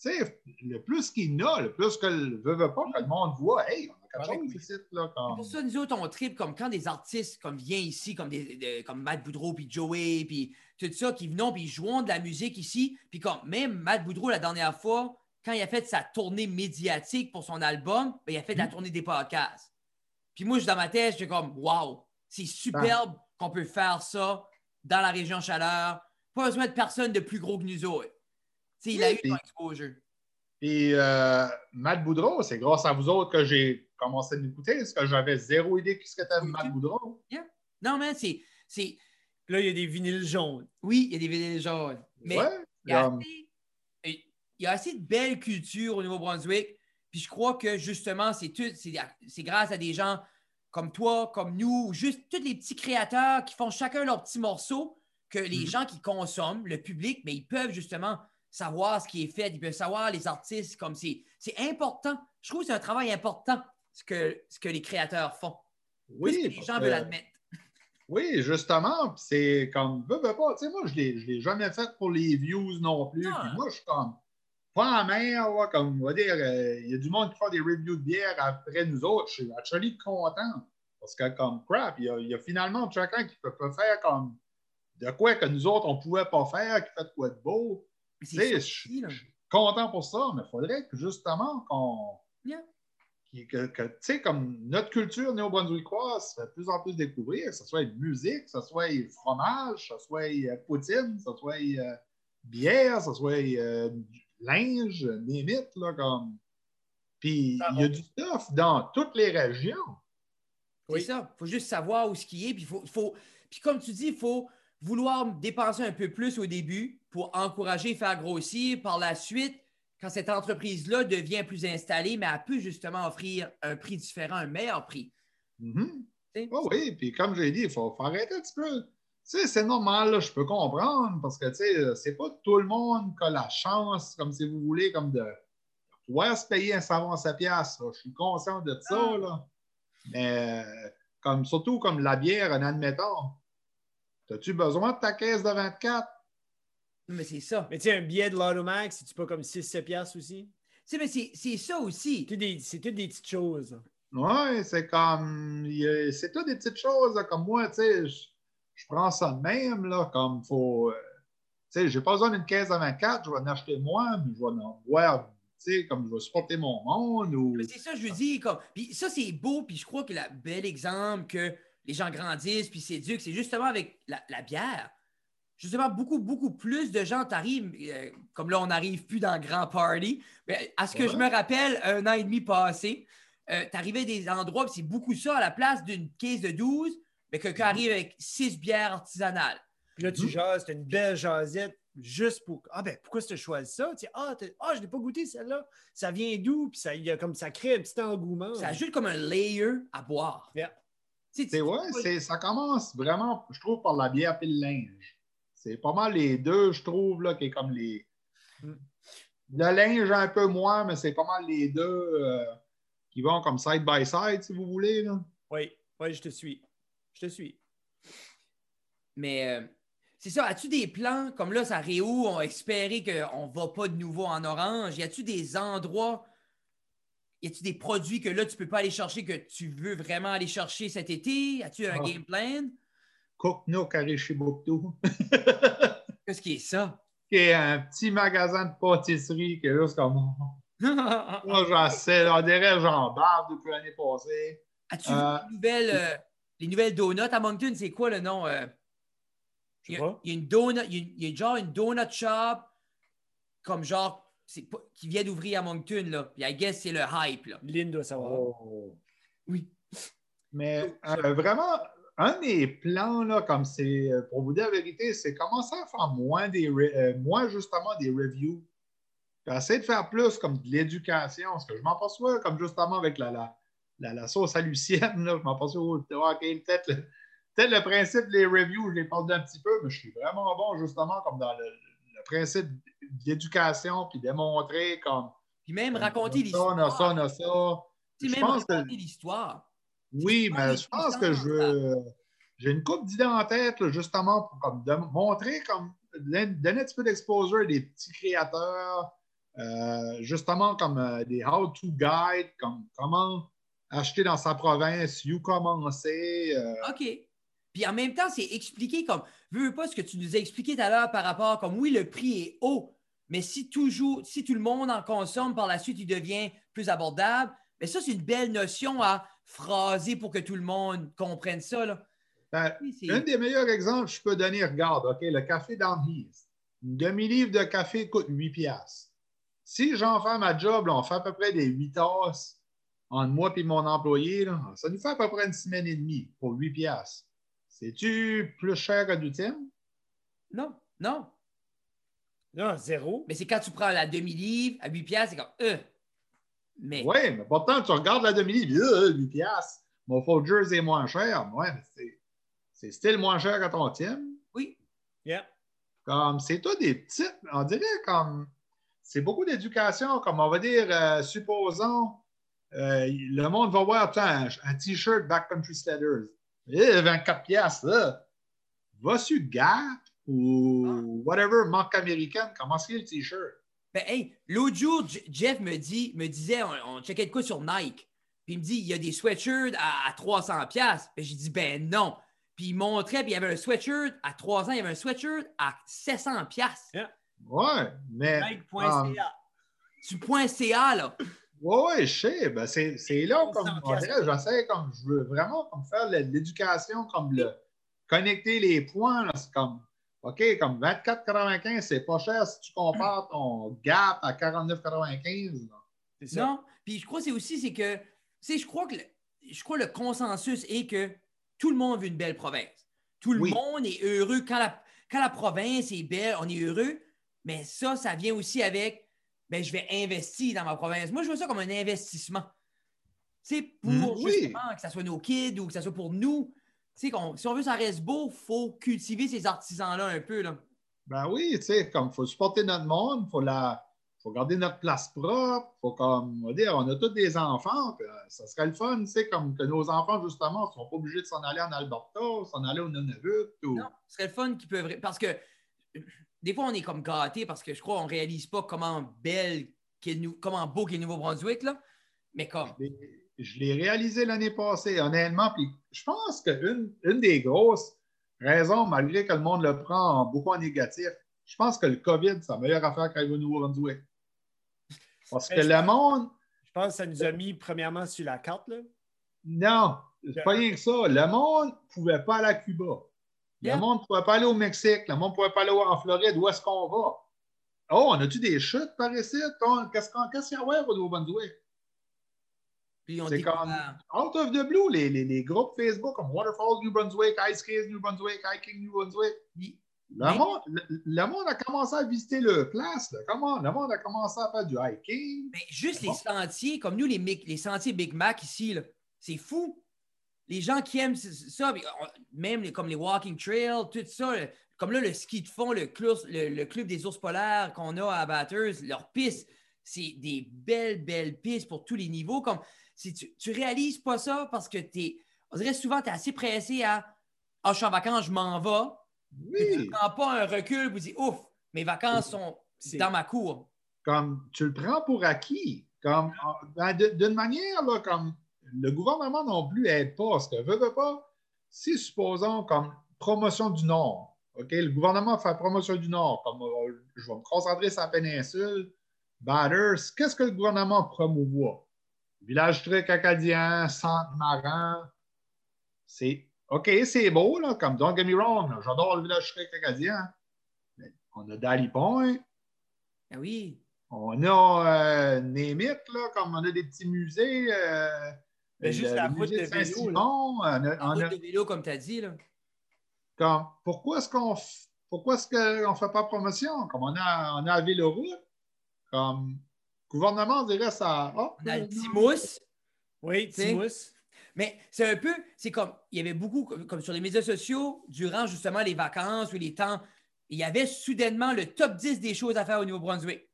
Tu sais, le plus qu'il y en a, le plus que le veut, veut pas que le monde voit, hey, quelque ici, là, comme. pour ça, nous autres, on tripe comme quand des artistes comme viennent ici, comme, des, de- comme Matt Boudreau, puis Joey, puis tout ça, qui venons, puis ils jouent de la musique ici. Puis comme même Matt Boudreau, la dernière fois, quand il a fait sa tournée médiatique pour son album, ben, il a fait de la tournée des podcasts. Puis moi, je dans ma tête, j'étais comme, wow, c'est superbe qu'on peut faire ça dans la région chaleur. Pas besoin de personne de plus gros que nous autres. Tu sais, il a eu son exposure. Puis euh, Matt Boudreau, c'est grâce à vous autres que j'ai commencé à l'écouter, parce que j'avais zéro idée de ce qu'était Oui, Matt Boudreau. Non, mais c'est. Là, il y a des vinyles jaunes. Oui, il y a des vidéos jaunes. Mais ouais, il y, a assez, il y a assez de belle culture au Nouveau-Brunswick. Puis je crois que justement, c'est tout, c'est, c'est grâce à des gens comme toi, comme nous, ou juste tous les petits créateurs qui font chacun leur petit morceau, que les Mhm. gens qui consomment, le public, mais ils peuvent justement savoir ce qui est fait, ils peuvent savoir les artistes, comme c'est, c'est important. Je trouve que c'est un travail important ce que, ce que les créateurs font. oui, les gens veulent admettre. Oui, justement, c'est comme, veux, veux pas, tu sais, moi, je je l'ai jamais fait pour les views non plus. Non. Puis moi, je suis comme, pas en mer, là, comme, on va dire, euh, il y a du monde qui fait des reviews de bière après nous autres. Je suis actually content. Parce que, comme, crap, il y a, il y a finalement chacun qui peut, peut faire comme, de quoi que nous autres, on pouvait pas faire, qui fait de quoi de beau. Je suis content pour ça, mais il faudrait que, justement, qu'on. Yeah. Qui- Que, que, tu sais, comme notre culture néo-brunswickoise se fait de plus en plus découvrir, que ce soit musique, que ce soit fromage, que ce soit euh, poutine, que ce soit euh, bière, que ce soit euh, linge, limite, là, comme. Puis il y a du stuff dans toutes les régions. C'est Oui. ça. Il faut juste savoir où ce qui est. Puis, faut, faut- puis comme tu dis, il faut vouloir dépenser un peu plus au début pour encourager, faire grossir. Par la suite, quand cette entreprise-là devient plus installée, mais elle peut justement offrir un prix différent, un meilleur prix. Ah oui, puis comme j'ai dit, il faut, faut arrêter un petit peu. C'est normal, là, je peux comprendre, parce que, sais, c'est pas tout le monde qui a la chance, comme si vous voulez, comme de pouvoir se payer un savon à sa pièce. Je suis conscient de ça, Ah. là. Mais, euh, comme, surtout comme la bière, en admettant, as-tu besoin de ta caisse de 24? Mais c'est ça. Mais tu sais, un billet de l'Automax, c'est-tu pas comme 6-7 piastres aussi? Tu sais, mais c'est c'est ça aussi. C'est tout des- C'est toutes des petites choses. Oui, c'est comme. il y a- C'est tout des petites choses, là, comme moi, tu sais, je, je prends ça de même, là, comme faut. euh, sais, j'ai pas besoin d'une caisse de 24, je vais en acheter moins, mais je vais en boire, tu sais, comme je vais supporter mon monde. Ou... Mais C'est ça, je veux dire. Comme... Puis ça, c'est beau, puis je crois que le bel exemple que les gens grandissent puis s'éduquent, c'est justement avec la, la bière. Justement, beaucoup, beaucoup plus de gens t'arrivent, euh, comme là, on n'arrive plus dans le grand party. Mais à ce que je me rappelle, un an et demi passé, euh, t'arrivais à des endroits, puis c'est beaucoup ça, à la place d'une caisse de 12, mais quelqu'un arrive avec six bières artisanales. Puis là, tu Mhm. jases, t'as une belle jasette juste pour. Ah, ben, pourquoi tu as choisi ça? Tu sais, ah, ah, je n'ai pas goûté celle-là. Ça vient d'où? Puis ça, il y a comme ça crée un petit engouement. Ça ajoute comme un layer à boire. Yeah. Tu tu- C'est ouais, c'est- ça commence vraiment, je trouve, par la bière et le linge. C'est pas mal les deux, je trouve, là, qui est comme les. Mm. Le linge un peu moins, mais c'est pas mal les deux euh, qui vont comme side by side, si vous voulez. Là. Oui, oui, je te suis. Je te suis. Mais euh, c'est ça, as-tu des plans? Comme là, ça Réo, on a espéré qu'on ne va pas de nouveau en orange. Y a-tu des endroits, y a-tu des produits que là, tu peux pas aller chercher que tu veux vraiment aller chercher cet été? As-tu un Ah. game plan? Cook Nook à Richibouctou, Qu'est-ce qui est ça? qui est un petit magasin de pâtisserie qui est juste comme. As-tu Moi, j'en sais, on dirait j'en bave depuis l'année passée. vu Euh, les nouvelles, euh, les nouvelles donuts? À Moncton? C'est quoi le nom? euh? Je Il y, sais a, pas. il y a une donut, il y a, il y a genre une donut shop comme genre c'est pas- qui vient d'ouvrir à Moncton là. Puis I guess c'est le hype là. Lynn doit savoir. Oh. Oui. Mais euh, vraiment, un des plans, là, comme c'est, euh, pour vous dire la vérité, c'est commencer à faire moins, des euh, moins justement des reviews. Puis essayer de faire plus comme de l'éducation. Parce que je m'en perçois comme justement avec la, la, la, la sauce à Lucienne, là, je m'en perçois, oh, OK, peut-être le, le principe des reviews, je les parle d'un petit peu, mais je suis vraiment bon justement comme dans le, le principe d'éducation, puis démontrer comme Puis même raconter ça, on a l'histoire. ça, on a ça. Je même que- raconter l'histoire. Oui, mais les je pense que je veux. J'ai une coupe d'idées en tête, là, justement, pour comme, de- montrer, comme, donner un petit peu d'exposure à des petits créateurs, euh, justement, comme euh, des how-to guides, comme comment acheter dans sa province, où commencer. euh, OK. Puis en même temps, c'est expliqué comme, veux, veux pas ce que tu nous as expliqué tout à l'heure par rapport, comme oui, le prix est haut, mais si toujours, si tout le monde en consomme, par la suite, il devient plus abordable. Mais ça, c'est une belle notion à phraser pour que tout le monde comprenne ça. Là. ben, un des meilleurs exemples que je peux donner, regarde, OK, le café d'Anhise. Une demi-livre de café coûte 8 piastres. Si j'en fais ma job, là, on fait à peu près des 8 tasses entre moi et mon employé, là, ça nous fait à peu près une semaine et demie pour 8 piastres. C'est-tu plus cher que du thème? Non, non. Non, zéro. Mais c'est quand tu prends la demi-livre à 8 piastres, c'est comme, euh. Mais, Oui, mais pourtant, tu regardes la demi-livre, euh, 8 piastres. Mon Folgers est moins cher. Ouais, mais c'est- c'est still moins cher que ton thème. oui, Yeah. Comme, c'est tout des petites, on dirait comme, c'est beaucoup d'éducation, comme on va dire, euh, supposons, euh, le monde va voir un, un t-shirt Backcountry Sledders, eh, 24 piastres, là. Va sur Gap ou whatever, marque américaine, comment c'est le t-shirt? Ben, hey, l'autre jour, J- Jeff me, dit, me disait, on, on checkait de quoi sur Nike. Puis il me dit, il y a des sweatshirts à, à 300$. piastres. Ben, j'ai dit, ben non. Puis il montrait, puis il y avait un sweatshirt à 3 ans, il y avait un sweatshirt à 700$. piastres. Ouais, mais. Nike.ca. Tu point .ca, là. Oui, ouais, je sais. Ben c'est, c'est là, comme 100 on dirait, j'essaie, comme je veux vraiment comme faire l'éducation, comme le connecter les points. là, c'est comme, OK, comme 24,95, c'est pas cher si tu compares ton gap à 49,95. là. C'est ça. Non. Puis je crois que c'est aussi, c'est que, tu sais, je crois que le, je crois le consensus est que tout le monde veut une belle province. Tout le Oui. monde est heureux. Quand la, quand la province est belle, on est heureux. Mais ça, ça vient aussi avec, ben, je vais investir dans ma province. Moi, je vois ça comme un investissement. C'est pour Mm, oui. justement que ce soit nos kids ou que ce soit pour nous. Si on veut que ça reste beau, il faut cultiver ces artisans-là un peu. Là. Ben oui, tu sais, comme il faut supporter notre monde, il faut la. faut garder notre place propre, faut comme, on va dire, on a tous des enfants, puis, euh, ça serait le fun, tu sais, comme que nos enfants, justement, ne sont pas obligés de s'en aller en Alberta, s'en aller au Nunavut, ou... Non, ce serait le fun qu'ils peuvent. Parce que euh, des fois, on est comme gâtés parce que je crois qu'on ne réalise pas comment belle, comment beau qu'est le Nouveau-Brunswick. là. Mais comme. L'ai- Je l'ai réalisé l'année passée, honnêtement. Puis je pense qu'une une des grosses raisons, malgré que le monde le prend beaucoup en négatif, je pense que le COVID, c'est la meilleure affaire qu'arrive au Nouveau-Brunswick. Parce que je le pense- monde, Je pense que ça nous a mis premièrement sur la carte. Là. non, c'est pas rien que ça. Le monde ne pouvait pas aller à Cuba. Yeah. Le monde ne pouvait pas aller au Mexique. Le monde ne pouvait pas aller en Floride. Où est-ce qu'on va? Oh, on a-tu des chutes par ici? Qu'est-ce qu'on- qu'est-ce qu'il y a à voir au Nouveau-Brunswick? Puis on C'est comme out of the blue, les, les, les groupes Facebook comme Waterfalls New Brunswick, Ice Skates New Brunswick, Hiking New Brunswick. Le, Mais- monde, le, le monde a commencé à visiter le place. là. Comment? Le monde a commencé à faire du hiking. Mais juste les bon. sentiers, comme nous, les, les sentiers Big Mac ici, là, c'est fou. Les gens qui aiment ça, on- même comme les walking trails, tout ça, comme là, le ski de fond, le, club- le, le club des ours polaires qu'on a à Batters, leurs pistes, c'est des belles, belles pistes pour tous les niveaux. Comme si tu, tu réalises pas ça parce que tu es, on dirait souvent, tu es assez pressé à Ah, je suis en vacances, je m'en vais. Puis Tu Oui. ne prends pas un recul, vous dis Ouf, mes vacances sont C'est- dans ma cour. Comme tu le prends pour acquis. Comme ben, de- d'une manière, là, comme le gouvernement non plus aide pas. Parce que veut, veut pas, si supposons comme promotion du Nord, OK, le gouvernement fait promotion du Nord, comme euh, je vais me concentrer sur la péninsule, Batters, qu'est-ce que le gouvernement promouvoit? Village truc acadien, centre marin. C'est OK, c'est beau, là, comme don't get me wrong, là, j'adore le village truc acadien. Mais on a Dally Point, Ah oui. on a euh, là, comme on a des petits musées. euh, Mais juste le la route de vélo, Saint-Simon, on a- En on a- route de vélo, comme tu as dit. Là. comme, pourquoi est-ce qu'on f- pourquoi est-ce qu'on ne fait pas promotion? Comme on a, on a la Véloroute, comme le gouvernement dirait ça. oh, On a le Timous. Oui, Timous. Mais c'est un peu, c'est comme, il y avait beaucoup, comme, sur les médias sociaux, durant justement les vacances ou les temps, il y avait soudainement le top 10 des choses à faire au Nouveau-Brunswick.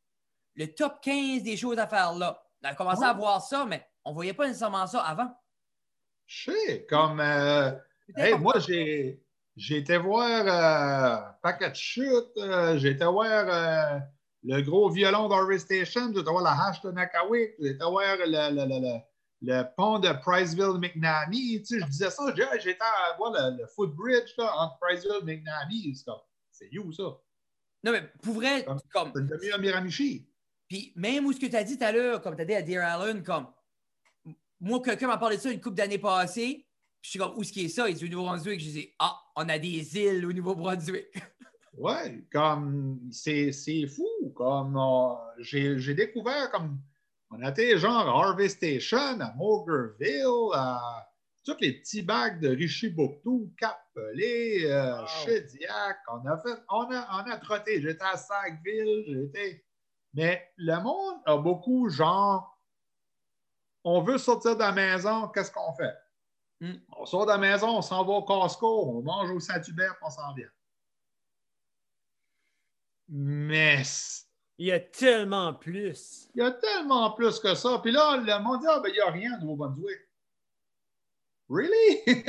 Le top 15 des choses à faire là. On a commencé à Ouais. voir ça, mais on ne voyait pas nécessairement ça avant. Je sais, comme. euh, hey, moi, j'ai. J'ai été voir euh, Packet Chute, euh, j'ai été voir euh, le gros violon d'Harvey Station, j'ai été voir la hache de Nakawik, j'ai été voir le, le, le, le, le pont de Priceville McNamee. Tu sais, je disais ça, j'ai été à voir le, footbridge là, entre Priceville et McNamee. C'est you ça? Non, mais pour vrai, Comme- comme, C'est une demi-heure Miramichi. Puis même où ce que tu as dit tout à l'heure, comme tu as dit à Dear Allen, comme moi, quelqu'un m'a parlé de ça une couple d'années passées. Puis je suis comme, où est-ce qui est ça? Il dit au Nouveau-Brunswick? Je dis, ah, on a des îles au Nouveau-Brunswick. Ouais, comme c'est c'est fou. Comme euh, j'ai découvert comme on a été genre à Harvey Station, à Mogerville, à tous les petits bacs de Richibouctou, Cap-Pelé, euh, Wow. Chediac. On a fait, on a, on a trotté. J'étais à Sackville, j'étais. Mais le monde a beaucoup genre on veut sortir de la maison, qu'est-ce qu'on fait? Hmm. On sort de la maison, on s'en va au Costco, on mange au Saint-Hubert, on s'en vient. Mais Il y a tellement plus. il y a tellement plus que ça. Puis là, le monde dit, ah, ben, il n'y a rien au Nouveau-Brunswick. Really? C'est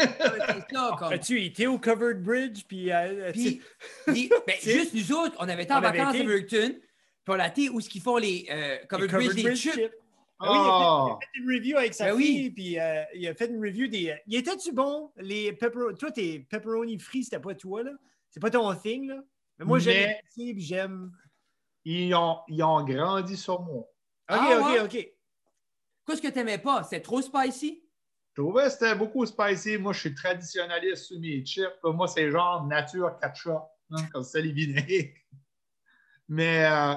ça, comme. As-tu été au Covered Bridge? Puis, euh, Puis, ben, juste nous autres, on avait été en On avait vacances à été. Burton, puis on a été où ce qu'ils font les euh, Covered Bridge, les chips. chip. Ah oui, il a, fait, il Ah, a fait une review avec sa Ben oui. fille, puis euh, il a fait une review des. Il était-tu bon, les pepperoni? Toi, tes pepperoni frits, c'était pas toi, là? C'est pas ton thing, là? Mais moi, j'aime j'aime. Ils, ont, ils ont grandi sur moi. Ok, Ah, ok, ouais? ok. Qu'est-ce que tu n'aimais pas? C'était trop spicy? Je trouvais que c'était beaucoup spicy. Moi, je suis traditionnaliste sur mes chips. Moi, c'est genre nature ketchup, hein, comme ça, les vinaigres. Mais euh,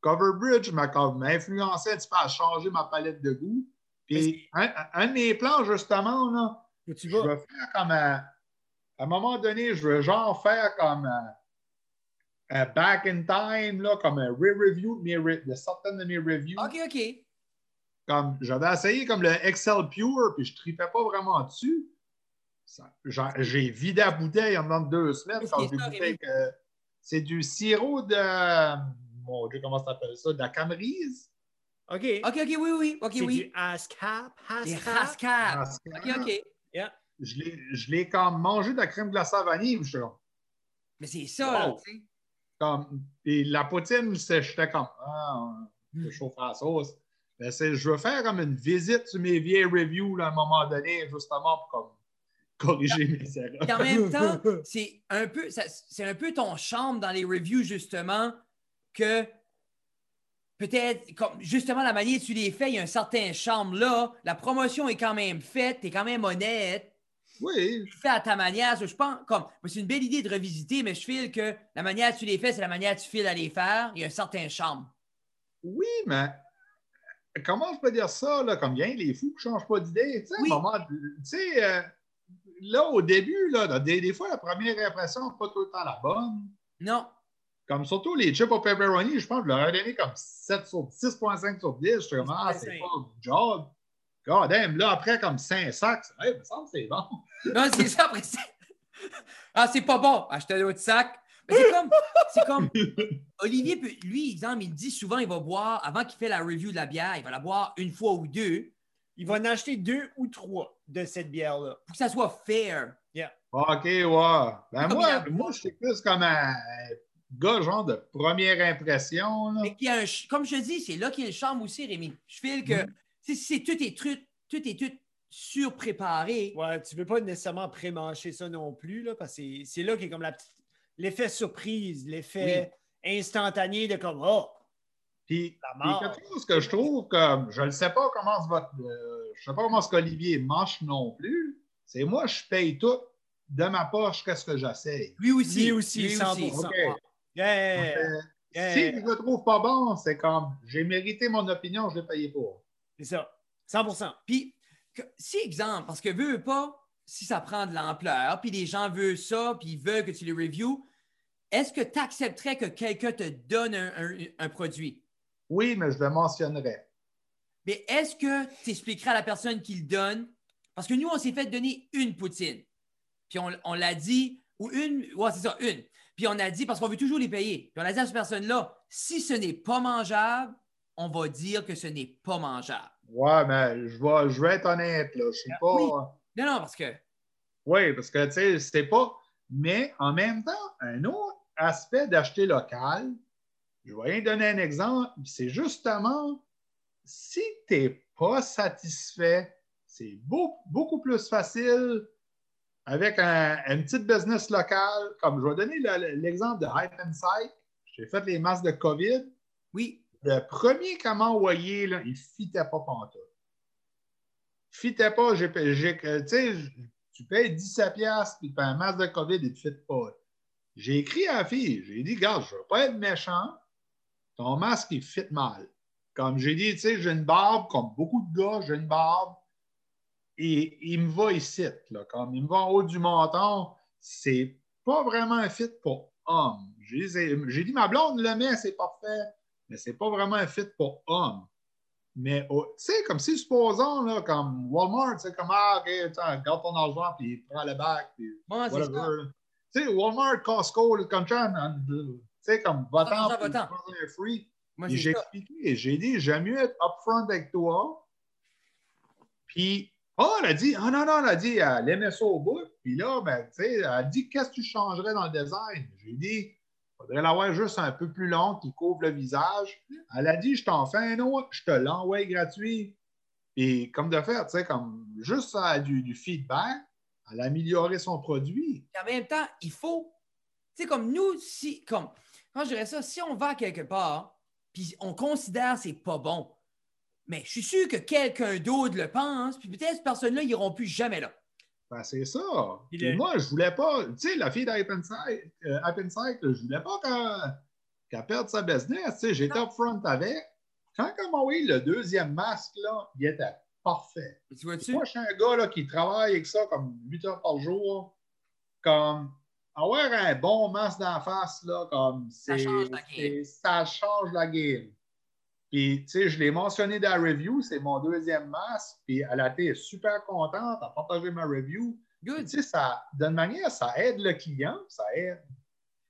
Cover Bridge influencé un petit peu à changer ma palette de goût. Puis, un, un de mes plans, justement, là, tu je vas? veux faire comme un- à un moment donné, je veux genre faire comme un, un back in time, là, comme un re-review de, mes re- de certaines de mes reviews. OK, OK. Comme j'avais essayé comme le Excel Pure, puis je tripais pas vraiment dessus. J'ai vidé la bouteille en dedans de deux semaines. Quand j'ai C'est du sirop de. Mon Dieu, comment ça s'appelle ça? De la camerise? Ok. OK, OK, oui, oui. OK, c'est oui. du ASCAP. ASCAP. OK, OK. Je l'ai- je l'ai comme mangé de la crème glacée à vanille. comme- Mais c'est ça, là, tu sais. Comme, puis la poutine, j'étais comme, ah, je chauffe à la sauce. Mais c'est- je veux faire comme une visite sur mes vieilles reviews là, à un moment donné, justement, pour comme corriger mes erreurs. Puis en même temps, c'est un peu, c'est un peu ton charme dans les reviews, justement, que peut-être, comme justement la manière dont tu les fais, il y a un certain charme là. La promotion est quand même faite, tu es quand même honnête, Oui, tu fais à ta manière. Je pense, comme, c'est une belle idée de revisiter, mais je file que la manière dont tu les fais, c'est la manière dont tu files à les faire. Il y a un certain charme. oui, mais comment je peux dire ça, là, comme bien les fous qui ne changent pas d'idée? Tu sais, Oui. euh, là, au début, là, des, des fois, la première impression n'est pas tout le temps la bonne. Non. Comme surtout les chips au pepperoni, je pense que je leur ai donné comme 7 sur 6.5 sur 10. Je suis comme, ah, c'est 6.5. pas du job. God damn, là, après, comme 5 sacs, hey, il me semble que c'est bon. Non, c'est ça, après. c'est- Ah, c'est pas bon. Acheter un autre sac. Mais c'est comme, c'est comme, Olivier, peut- lui, exemple, il dit souvent, il va boire, avant qu'il fait la review de la bière, il va la boire une fois ou deux Il va en acheter deux ou trois de cette bière-là. pour que ça soit fair. OK, ouais. Ben moi, a- moi, je suis plus comme un gars, genre de première impression. Là. Mais qu'il y a un ch- comme je te dis, c'est là qu'il y a le charme aussi, Rémi. Je file que, Mhm. si c'est tout est truc, tout est tout surpréparé. Ouais, tu veux pas nécessairement pré-mâcher ça non plus, là, parce que c'est- c'est là qu'est comme la petite- l'effet surprise, l'effet instantané de comme Oh! Puis, La puis mort. quelque chose que je trouve comme, je ne sais pas comment votre, euh, je sais pas comment ce qu'Olivier mange non plus, c'est moi, je paye tout de ma poche, qu'est-ce que j'essaye? Lui aussi. Lui aussi, 100%. OK. Yeah! Euh, Yeah. Si je le trouve pas bon, c'est comme, j'ai mérité mon opinion, je l'ai payé pour. C'est ça. 100 Puis, que- si exemple, parce que veux, veux pas, si ça prend de l'ampleur, puis les gens veulent ça, puis ils veulent que tu les reviews, est-ce que tu accepterais que quelqu'un te donne un, un- un produit? Oui, mais je le mentionnerai. Mais est-ce que tu expliqueras à la personne qui le donne? Parce que nous, on s'est fait donner une poutine. Puis on, on l'a dit, ou une, ouais, c'est ça, une. Puis on a dit, parce qu'on veut toujours les payer. Puis on a dit à cette personne-là, si ce n'est pas mangeable, on va dire que ce n'est pas mangeable. Ouais, mais je vais, je vais être honnête, là. Je suis pas. Oui. Non, non, parce que. Oui, parce que, tu sais, c'est pas. Mais en même temps, un autre aspect d'acheter local, je vais rien donner un exemple, c'est justement si tu n'es pas satisfait, c'est beau- beaucoup plus facile avec un, une petite business locale. Comme je vais donner le- l'exemple de Hype Insight. J'ai fait les masques de COVID. Oui, Le premier qu'on m'a envoyé, là, il ne fitait pas pantoute. Il fitait pas. Tu sais, tu payes 17$ piastres, puis tu as un masque de COVID, il ne te fit pas. J'ai écrit à la fille, j'ai dit, regarde, je ne veux pas être méchant, ton masque, il fit mal. Comme j'ai dit, tu sais, j'ai une barbe, comme beaucoup de gars, j'ai une barbe, et il me va ici, là, comme il me va en haut du menton, c'est pas vraiment un fit pour homme. J'ai dit, dit, ma blonde le met, c'est parfait mais c'est pas vraiment un fit pour homme. Mais, oh, tu sais, comme si, supposons, là, comme Walmart, c'est comme, ah, OK, garde ton argent, puis prends le bac, puis whatever. Tu sais, Walmart, Costco, le comme ça, tu sais, comme, va-t'en, prends un free. J'ai expliqué, j'ai dit, j'aime mieux être upfront avec toi. Puis, oh, elle a dit, ah non, non, elle a dit, elle aimait ça au bout. Puis là, ben, tu sais, elle a dit, qu'est-ce que tu changerais dans le design? J'ai dit, il faudrait l'avoir juste un peu plus long qui couvre le visage. Elle a dit, je t'en fais un autre, je te l'envoie gratuit. Et comme de fait, tu sais, comme juste ça, du, feedback, elle a amélioré son produit. Puis en même temps, il faut. Tu sais, comme nous, si. Comme, quand je dirais ça, si on va quelque part, puis on considère que c'est pas bon, mais je suis sûr que quelqu'un d'autre le pense, puis peut-être cette personne-là, ils n'iront plus jamais là. Ben, c'est ça. Il Puis est- moi, je voulais pas. Tu sais, la fille Insight, euh, je voulais pas qu'elle qu'elle perde sa business. Tu sais, j'étais upfront avec. Quand elle m'a envoyé le deuxième masque, là, il était parfait. Tu vois-tu? Moi, je suis un gars là, qui travaille avec ça comme 8 heures par jour. Comme avoir un bon masque d'en face, là, comme Ça change la game. Ça change la game. Puis, tu sais, je l'ai mentionné dans la review, c'est mon deuxième masque. Puis, elle a été super contente, a partagé ma review. Good. Tu sais, ça, d'une manière, ça aide le client, ça aide.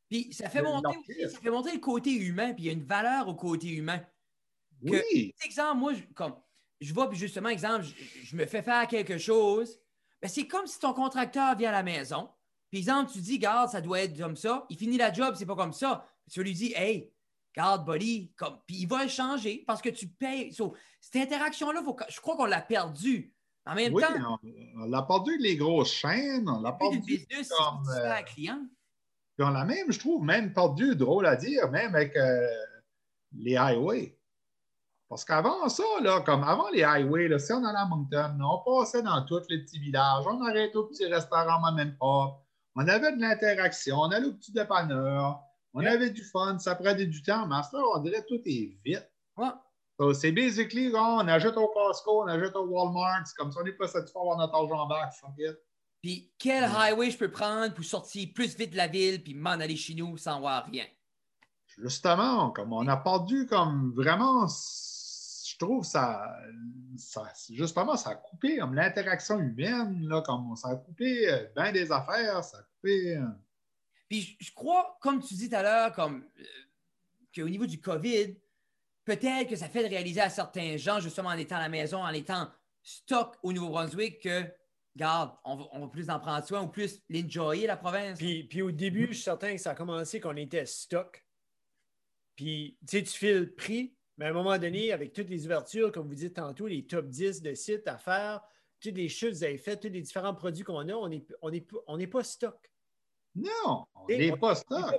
Puis ça fait monter aussi, ça fait monter le côté humain, puis il y a une valeur au côté humain. Que- Oui, exemple, moi, je, comme, je vois, puis justement, exemple, je, je me fais faire quelque chose. Ben, c'est comme si ton contracteur vient à la maison. Puis, exemple, tu dis, garde, ça doit être comme ça. Il finit la job, c'est pas comme ça. Tu lui dis, hey, garde, buddy, comme, puis il va changer parce que tu payes. So, cette interaction-là, je crois qu'on l'a perdue. En même Oui, temps, on, on a perdu les grosses chaînes, on a le but du perdu business, comme, satisfaire euh, client. Puis on l'a même, je trouve, même perdu, drôle à dire, même avec euh, les highways. Parce qu'avant ça, là, comme avant les highways, là, si on allait à Moncton, on passait dans tous les petits villages, on arrêtait au petit restaurant, mais même pas. On avait de l'interaction, on allait au petit dépanneur, on Yeah. avait du fun, ça prenait du temps. Mais à ce temps, on dirait que tout est vite. Ouais. So, c'est basically, on achète au Costco, on achète au Walmart, c'est comme ça, on n'est pas satisfait d'avoir notre argent en bac. Puis quel highway je peux prendre pour sortir plus vite de la ville puis m'en aller chez nous sans voir rien? Justement, comme on a perdu comme vraiment, je trouve ça, ça justement, ça a coupé comme l'interaction humaine, là, comme ça a coupé euh, bien des affaires, ça a coupé. Puis je, crois, comme tu dis tout à l'heure, comme euh, qu'au niveau du COVID, peut-être que ça fait de réaliser à certains gens, justement en étant à la maison, en étant stock au Nouveau-Brunswick, que, regarde, on va, on plus en prendre soin ou plus l'enjoyer, la province. Puis, puis au début, je suis certain que ça a commencé qu'on était stock. Puis, tu sais, tu fais le prix, mais à un moment donné, avec toutes les ouvertures, comme vous dites tantôt, les top 10 de sites à faire, toutes les chutes que vous avez faites, tous les différents produits qu'on a, on n'est on est, on n'est pas stock. Non, on Et n'est pas stock. pas.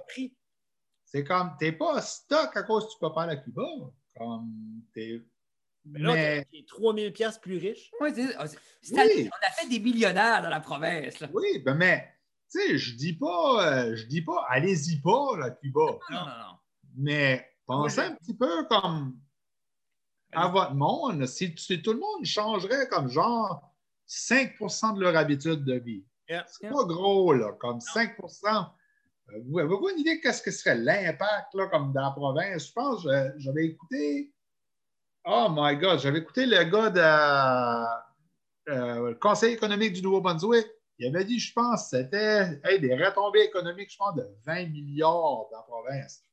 C'est comme, t'es pas stock à cause que tu peux pas aller à Cuba. Comme, t'es. Mais là, Mais- tu es 3000 pièces plus riche. Ouais, c'est- c'est- cette Oui. on a fait des millionnaires dans la province. là. Oui, ben, mais, tu sais, je dis pas, euh, je dis pas, allez-y pas, là, Cuba. Non, non, non. Mais pensez un petit peu comme à votre monde, si, si tout le monde changerait comme genre 5% de leur habitude de vie. Yeah. C'est pas gros, là, comme 5 Euh, Vous avez-vous une idée de qu'est-ce que serait l'impact, là, comme dans la province? Je pense, que j'avais écouté, oh my God, j'avais écouté le gars de, euh, le Conseil économique du Nouveau-Brunswick. Il avait dit, je pense, c'était hey, des retombées économiques, je pense, de 20 milliards dans la province.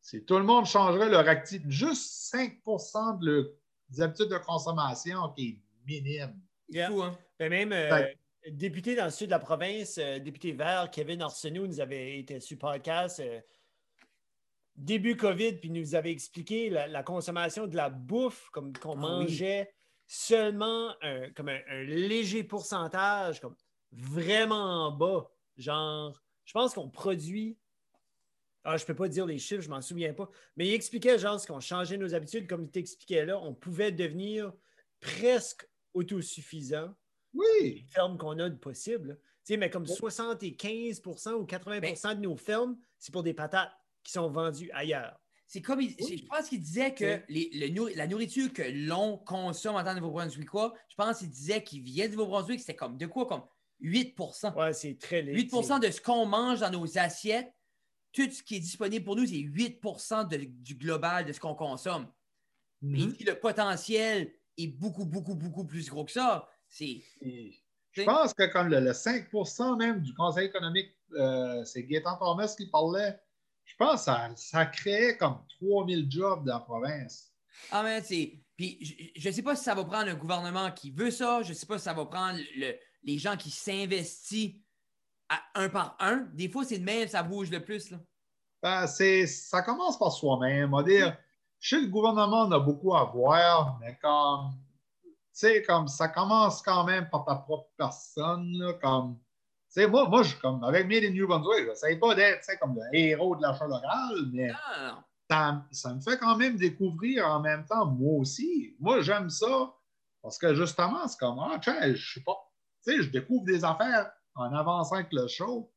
Si tout le monde changerait leur activité, juste 5 de leurs des habitudes de consommation qui est minime. C'est Yeah. fou, hein? Ben, même euh, député dans le sud de la province, euh, député vert, Kevin Arsenault, nous avait été sur podcast euh, début COVID, puis nous avait expliqué la, la consommation de la bouffe, comme qu'on Ah oui. mangeait seulement un, comme un, un léger pourcentage, comme vraiment bas. Genre, je pense qu'on produit. Ah, je ne peux pas dire les chiffres, je m'en souviens pas. Mais il expliquait, genre, ce qu'on changeait nos habitudes, comme il t'expliquait là, on pouvait devenir presque autosuffisant Oui, les fermes qu'on a de possible. Tu sais, mais comme 75% ou 80% Ben- de nos fermes, c'est pour des patates qui sont vendues ailleurs. C'est comme il- je pense qu'il disait que les- le la nourriture que l'on consomme en tant que Nouveau-Brunswickois, je pense qu'il disait qu'il vient du Nouveau-Brunswick, c'était comme de quoi? Comme 8% Ouais, c'est très léger. 8% de ce qu'on mange dans nos assiettes, tout ce qui est disponible pour nous, c'est 8% de- du global de ce qu'on consomme. Mais Mhm. le potentiel est beaucoup, beaucoup, beaucoup plus gros que ça, Et Je pense que comme le, le 5% même du Conseil économique, euh, c'est Gaétan Thomas qui parlait, je pense que ça, ça créait comme 3000 jobs dans la province. Ah, mais c'est. Puis je ne sais pas si ça va prendre un gouvernement qui veut ça, je ne sais pas si ça va prendre le- les gens qui s'investissent à un par un. Des fois, c'est de même, ça bouge le plus. Là. Ben, c'est, ça commence par soi-même. On va dire, chez le gouvernement, on a beaucoup à voir, mais comme, sais, comme ça commence quand même par ta propre personne, là, comme, sais, moi, moi, je, comme, avec Made in New Brunswick, j'essaie pas d'être, comme le héros de l'achat local, mais Ah, ça, ça me fait quand même découvrir en même temps, moi aussi. Moi, j'aime ça parce que justement, c'est comme, ah, tiens, je sais pas, tu sais, je découvre des affaires en avançant avec le show.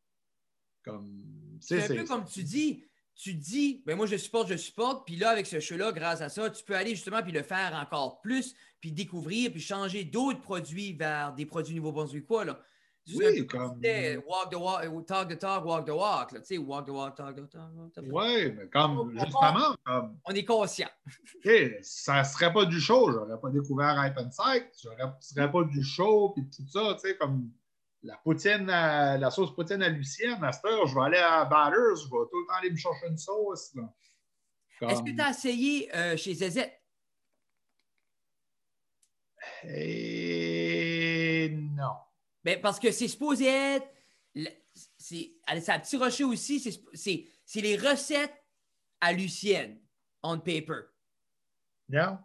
Comme, C'est un peu comme tu dis. Tu dis, ben moi je supporte, je supporte, puis là, avec ce show-là, grâce à ça, tu peux aller justement puis le faire encore plus, puis découvrir, puis changer d'autres produits vers des produits nouveau-brunswickois. là? Oui, comme- walk the walk, talk the talk, walk the walk. là, Tu sais, walk the walk, talk the talk. Oui, mais comme, justement, comme, On est conscient. ça serait pas du show, j'aurais pas découvert Hype and Psych, ce serait pas du show, puis tout ça, tu sais, comme la poutine, à- la sauce poutine à Lucienne, à cette heure, je vais aller à Batters, je vais tout le temps aller me chercher une sauce. Est-ce que tu as essayé euh, chez ZZ? Et non. Ben, parce que c'est supposé être. C'est à Petit Rocher aussi, c'est les recettes à Lucienne, on paper. Non?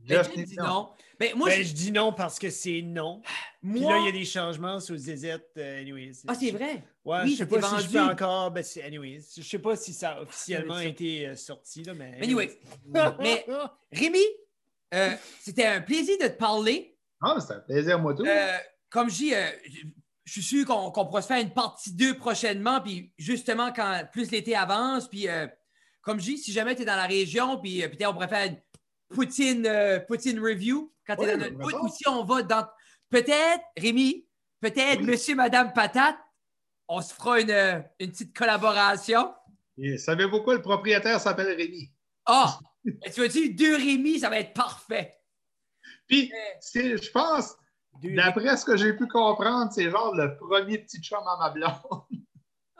Ben, Jeff dit non. non. Ben, moi, Ben, je- je dis non parce que c'est non. Puis là, il y a des changements sur Zizette. euh, anyways. Ah, c'est vrai? Ouais, Oui, je sais c'était pas si je peux encore. Ben, c'est- anyways, je sais pas si ça a officiellement ça. été euh, sorti, là, mais. Anyway. Mais- Rémi, euh, c'était un plaisir de te parler. Ah, c'est un plaisir, moi, tout. Euh, comme je dis, euh, je suis sûr qu'on qu'on pourra se faire une partie 2 prochainement, puis justement, quand plus l'été avance, puis euh, comme je dis, si jamais tu es dans la région, puis peut-être on pourrait faire une poutine, euh, poutine review quand tu es Ouais, dans notre bout, ou si on va dans. Peut-être, Rémi, peut-être Oui. Monsieur, Madame Patate, on se fera une, euh, une petite collaboration. Et savez-vous quoi? Le propriétaire s'appelle Rémi. Ah! tu vas dire deux Rémi, ça va être parfait. Puis, c'est- je pense, d'après ce que j'ai pu comprendre, c'est genre le premier petit chum à ma blonde.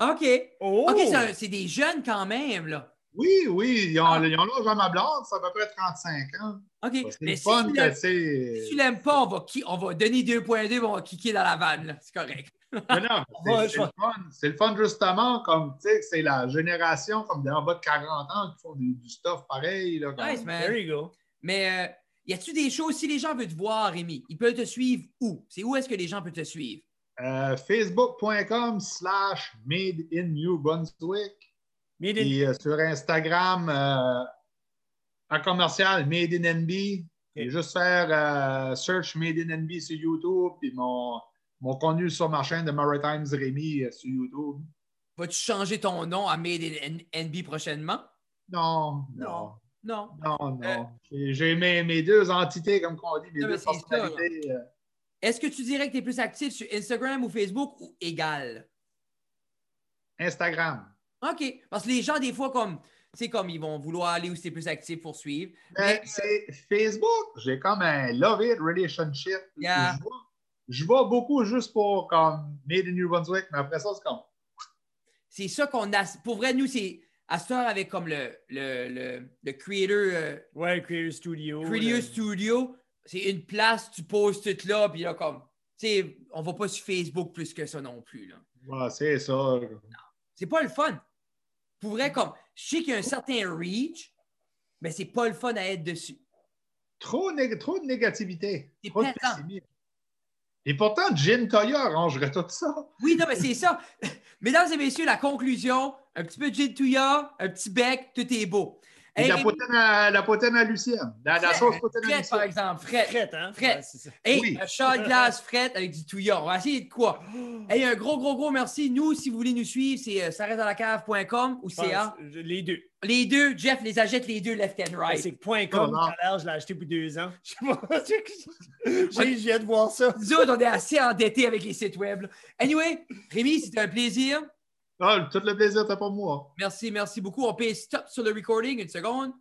OK. Oh! OK, c'est des jeunes quand même, là. Oui, oui, ils ont, Ah. ils ont l'âge à ma blonde, c'est à peu près 35 ans. OK. C'est Mais le si fun tu que si tu l'aimes pas, on va, on va donner 2.2 on va kicker dans la vanne, là. C'est correct. Mais non, c'est Ouais, le fun. C'est le fun justement, comme tu sais, c'est la génération comme d'en bas de 40 ans qui font du, du stuff pareil. Là, comme- Nice, man. There you go. Mais euh, y a-tu des choses, si les gens veulent te voir, Rémi, ils peuvent te suivre où? C'est où est-ce que les gens peuvent te suivre? Euh, Facebook.com slash Made in New Brunswick. Made in- Puis euh, sur Instagram, euh, en commercial, Made in NB. Et juste faire euh, search Made in NB sur YouTube. Puis mon, mon contenu sur ma chaîne de Maritimes Rémi sur YouTube. Vas-tu changer ton nom à Made in NB prochainement? Non, non. Non. Non, non. Euh, J'ai- mes, mes deux entités, comme on dit, mes Non, deux personnalités. Est-ce que tu dirais que tu es plus actif sur Instagram ou Facebook ou égal? Instagram. OK. Parce que les gens, des fois, comme, c'est comme ils vont vouloir aller où c'est plus actif pour suivre. Mais Mais- c'est Facebook. J'ai comme un love-it relationship. Yeah. Je, vois, je vois beaucoup juste pour comme Made in New Brunswick, mais après ça, c'est comme. C'est ça qu'on a. Pour vrai, nous, c'est à cette heure avec comme le, le, le, le creator, euh, Ouais, Creator Studio. creator là. studio. C'est une place, tu poses tout là, puis là, comme, tu sais, on va pas sur Facebook plus que ça non plus, là. Ouais, c'est ça. C'est pas le fun. Comme, je sais qu'il y a un certain reach, mais c'est pas le fun à être dessus. Trop, nég- trop de négativité. C'est Trop de pesant. pessimisme. Et pourtant, Jim Toya arrangerait tout ça. Oui, non, mais c'est ça. Mesdames et messieurs, la conclusion, un petit peu de gin touya, un petit bec, tout est beau. Et Hey, la, poutine à, la poutine à Lucienne. La, sauce poutine à Fred, par Lucienne. exemple, Fred. Frette, hein? Frette. Ouais, c'est ça. Hey, Oui. un glace frette avec du touillon. On va essayer de quoi? Hey, un gros, gros, gros merci. Nous, si vous voulez nous suivre, c'est euh, ça reste dans la cave.com ou CA. Les deux. Les deux, Jeff les achète les deux left and right. C'est point .com, Oh, à je l'ai acheté pour deux ans. Je sais pas. J'ai j'ai hâte de voir ça. Nous autres, on est assez endettés avec les sites web. là. Anyway, Rémi, c'était un plaisir. Ah, tout le plaisir, t'as pas moi. Merci, merci beaucoup. On paye stop sur le recording une seconde.